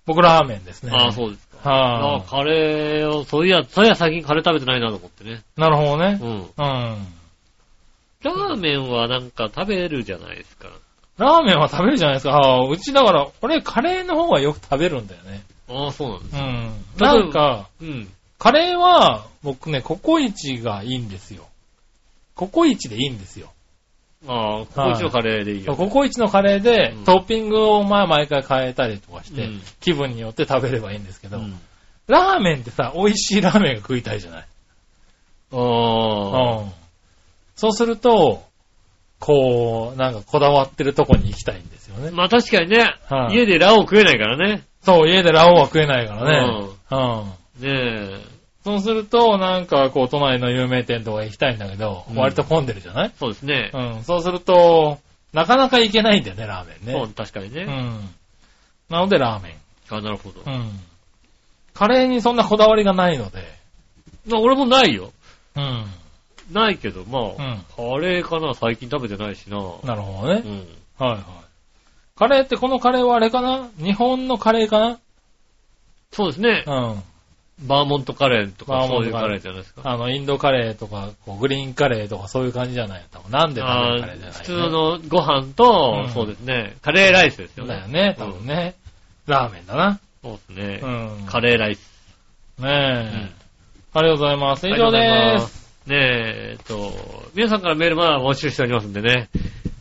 僕ラーメンですー。ね。あー、そうですか。はあーカレーを、そういや、そういや最近カレー食べてないなと思ってね。なるほどねう。ん。うん。ラーメンはなんか食べるじゃないですか。ラーメンは食べるじゃないですか。あーうちだから、俺カレーの方がよく食べるんだよね。ああ、そうなんです。うん。なんか、うん。カレーは、僕ね、ココイチがいいんですよ。ココイチでいいんですよ。ああ、ここ一のカレーでいいよ。ココイチのカレーで、うんトッピングをまあ毎回変えたりとかして、うん気分によって食べればいいんですけど、うんラーメンってさ、美味しいラーメンが食いたいじゃない？ああ。うん。そうすると、こう、なんかこだわってるとこに行きたいんですよね。まあ確かにね、はい家でラオウ食えないからね。そう、家でラオウは食えないからね。うん。ねえ。そうすると、なんかこう、都内の有名店とか行きたいんだけど、うん割と混んでるじゃない？そうですね。うん。そうすると、なかなか行けないんだよね、ラーメンね。そう、確かにね。うん。なので、ラーメン。あ、なるほど。うん。カレーにそんなこだわりがないので、まあ、俺もないよ。うん。ないけど、まあ、うんカレーかな最近食べてないしな。なるほどねう。ん。はいはい。カレーってこのカレーはあれかな？日本のカレーかな？そうですね。うん。バーモントカレーとかバーそういうカレーじゃないですか？あの、インドカレーとか、こうグリーンカレーとかそういう感じじゃない？多分なんで食べあるカレーじゃない、普通のご飯と、うんそうですね、カレーライスですよね。だよね、多分ね。ラーメンだな。そうですね。うん。カレーライス。ねえ、うんありがとうございます。以上で。ますねえ、えっと、皆さんからメールまだ募集しておりますんでね。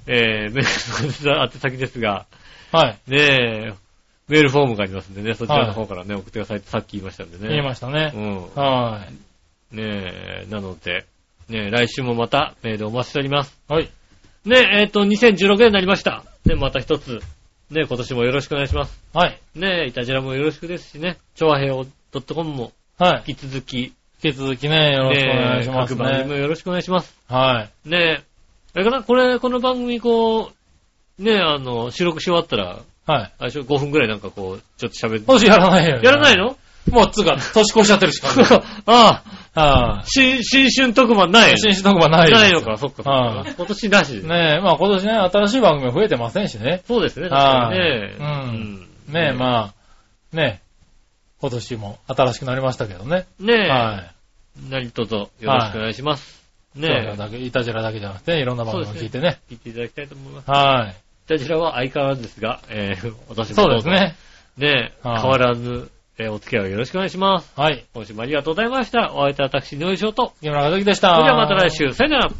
えー、メールの宛先ですが、はい。ねえ、メールフォームがありますんでね、そちらの方からね、送ってくださいってさっき言いましたんでね。言いましたね。うん。はい。ねえ、なので、ねえ、来週もまたメールお待ちしております。はい。ねえ、えっと、2016年になりました。ね、また一つ、ねえ、今年もよろしくお願いします。はい。ねえ、いたじらもよろしくですしね、超和平洋 .com もはい。引き続き、引き続きね、よろしくお願いしますねえ各番組もね。よろしくお願いします。はい。ねえ、あれかな？これ、この番組こう、ねえ、あの、収録し終わったら、はい。あれでしょ、5分くらいなんかこう、ちょっと喋って。もしやらないよ。やらないの？もう、つうか、年越しちゃってるしか。ああ、は新、新春特番ない新種特番ないないのか、そっかそっはか。今年なしで。ねえ、まあ今年ね、新しい番組も増えてませんしね。そうですね、確かにね。はいうんねえ、まあ、ねえ、今年も新しくなりましたけどね。ねえ、はい。何卒よろしくお願いします。ねねえ。いたじらだけじゃなくて、いろんな番組を聞いてね。え、聞いていただきたいと思います。はい。こちらは相変わらずですが、えー、私もそうです。ね。ね変わらず、えーお付き合いをよろしくお願いします。はい。今週もありがとうございました。お会いいたい私、のりしょうと。木村和樹でした。それではまた来週、さよなら。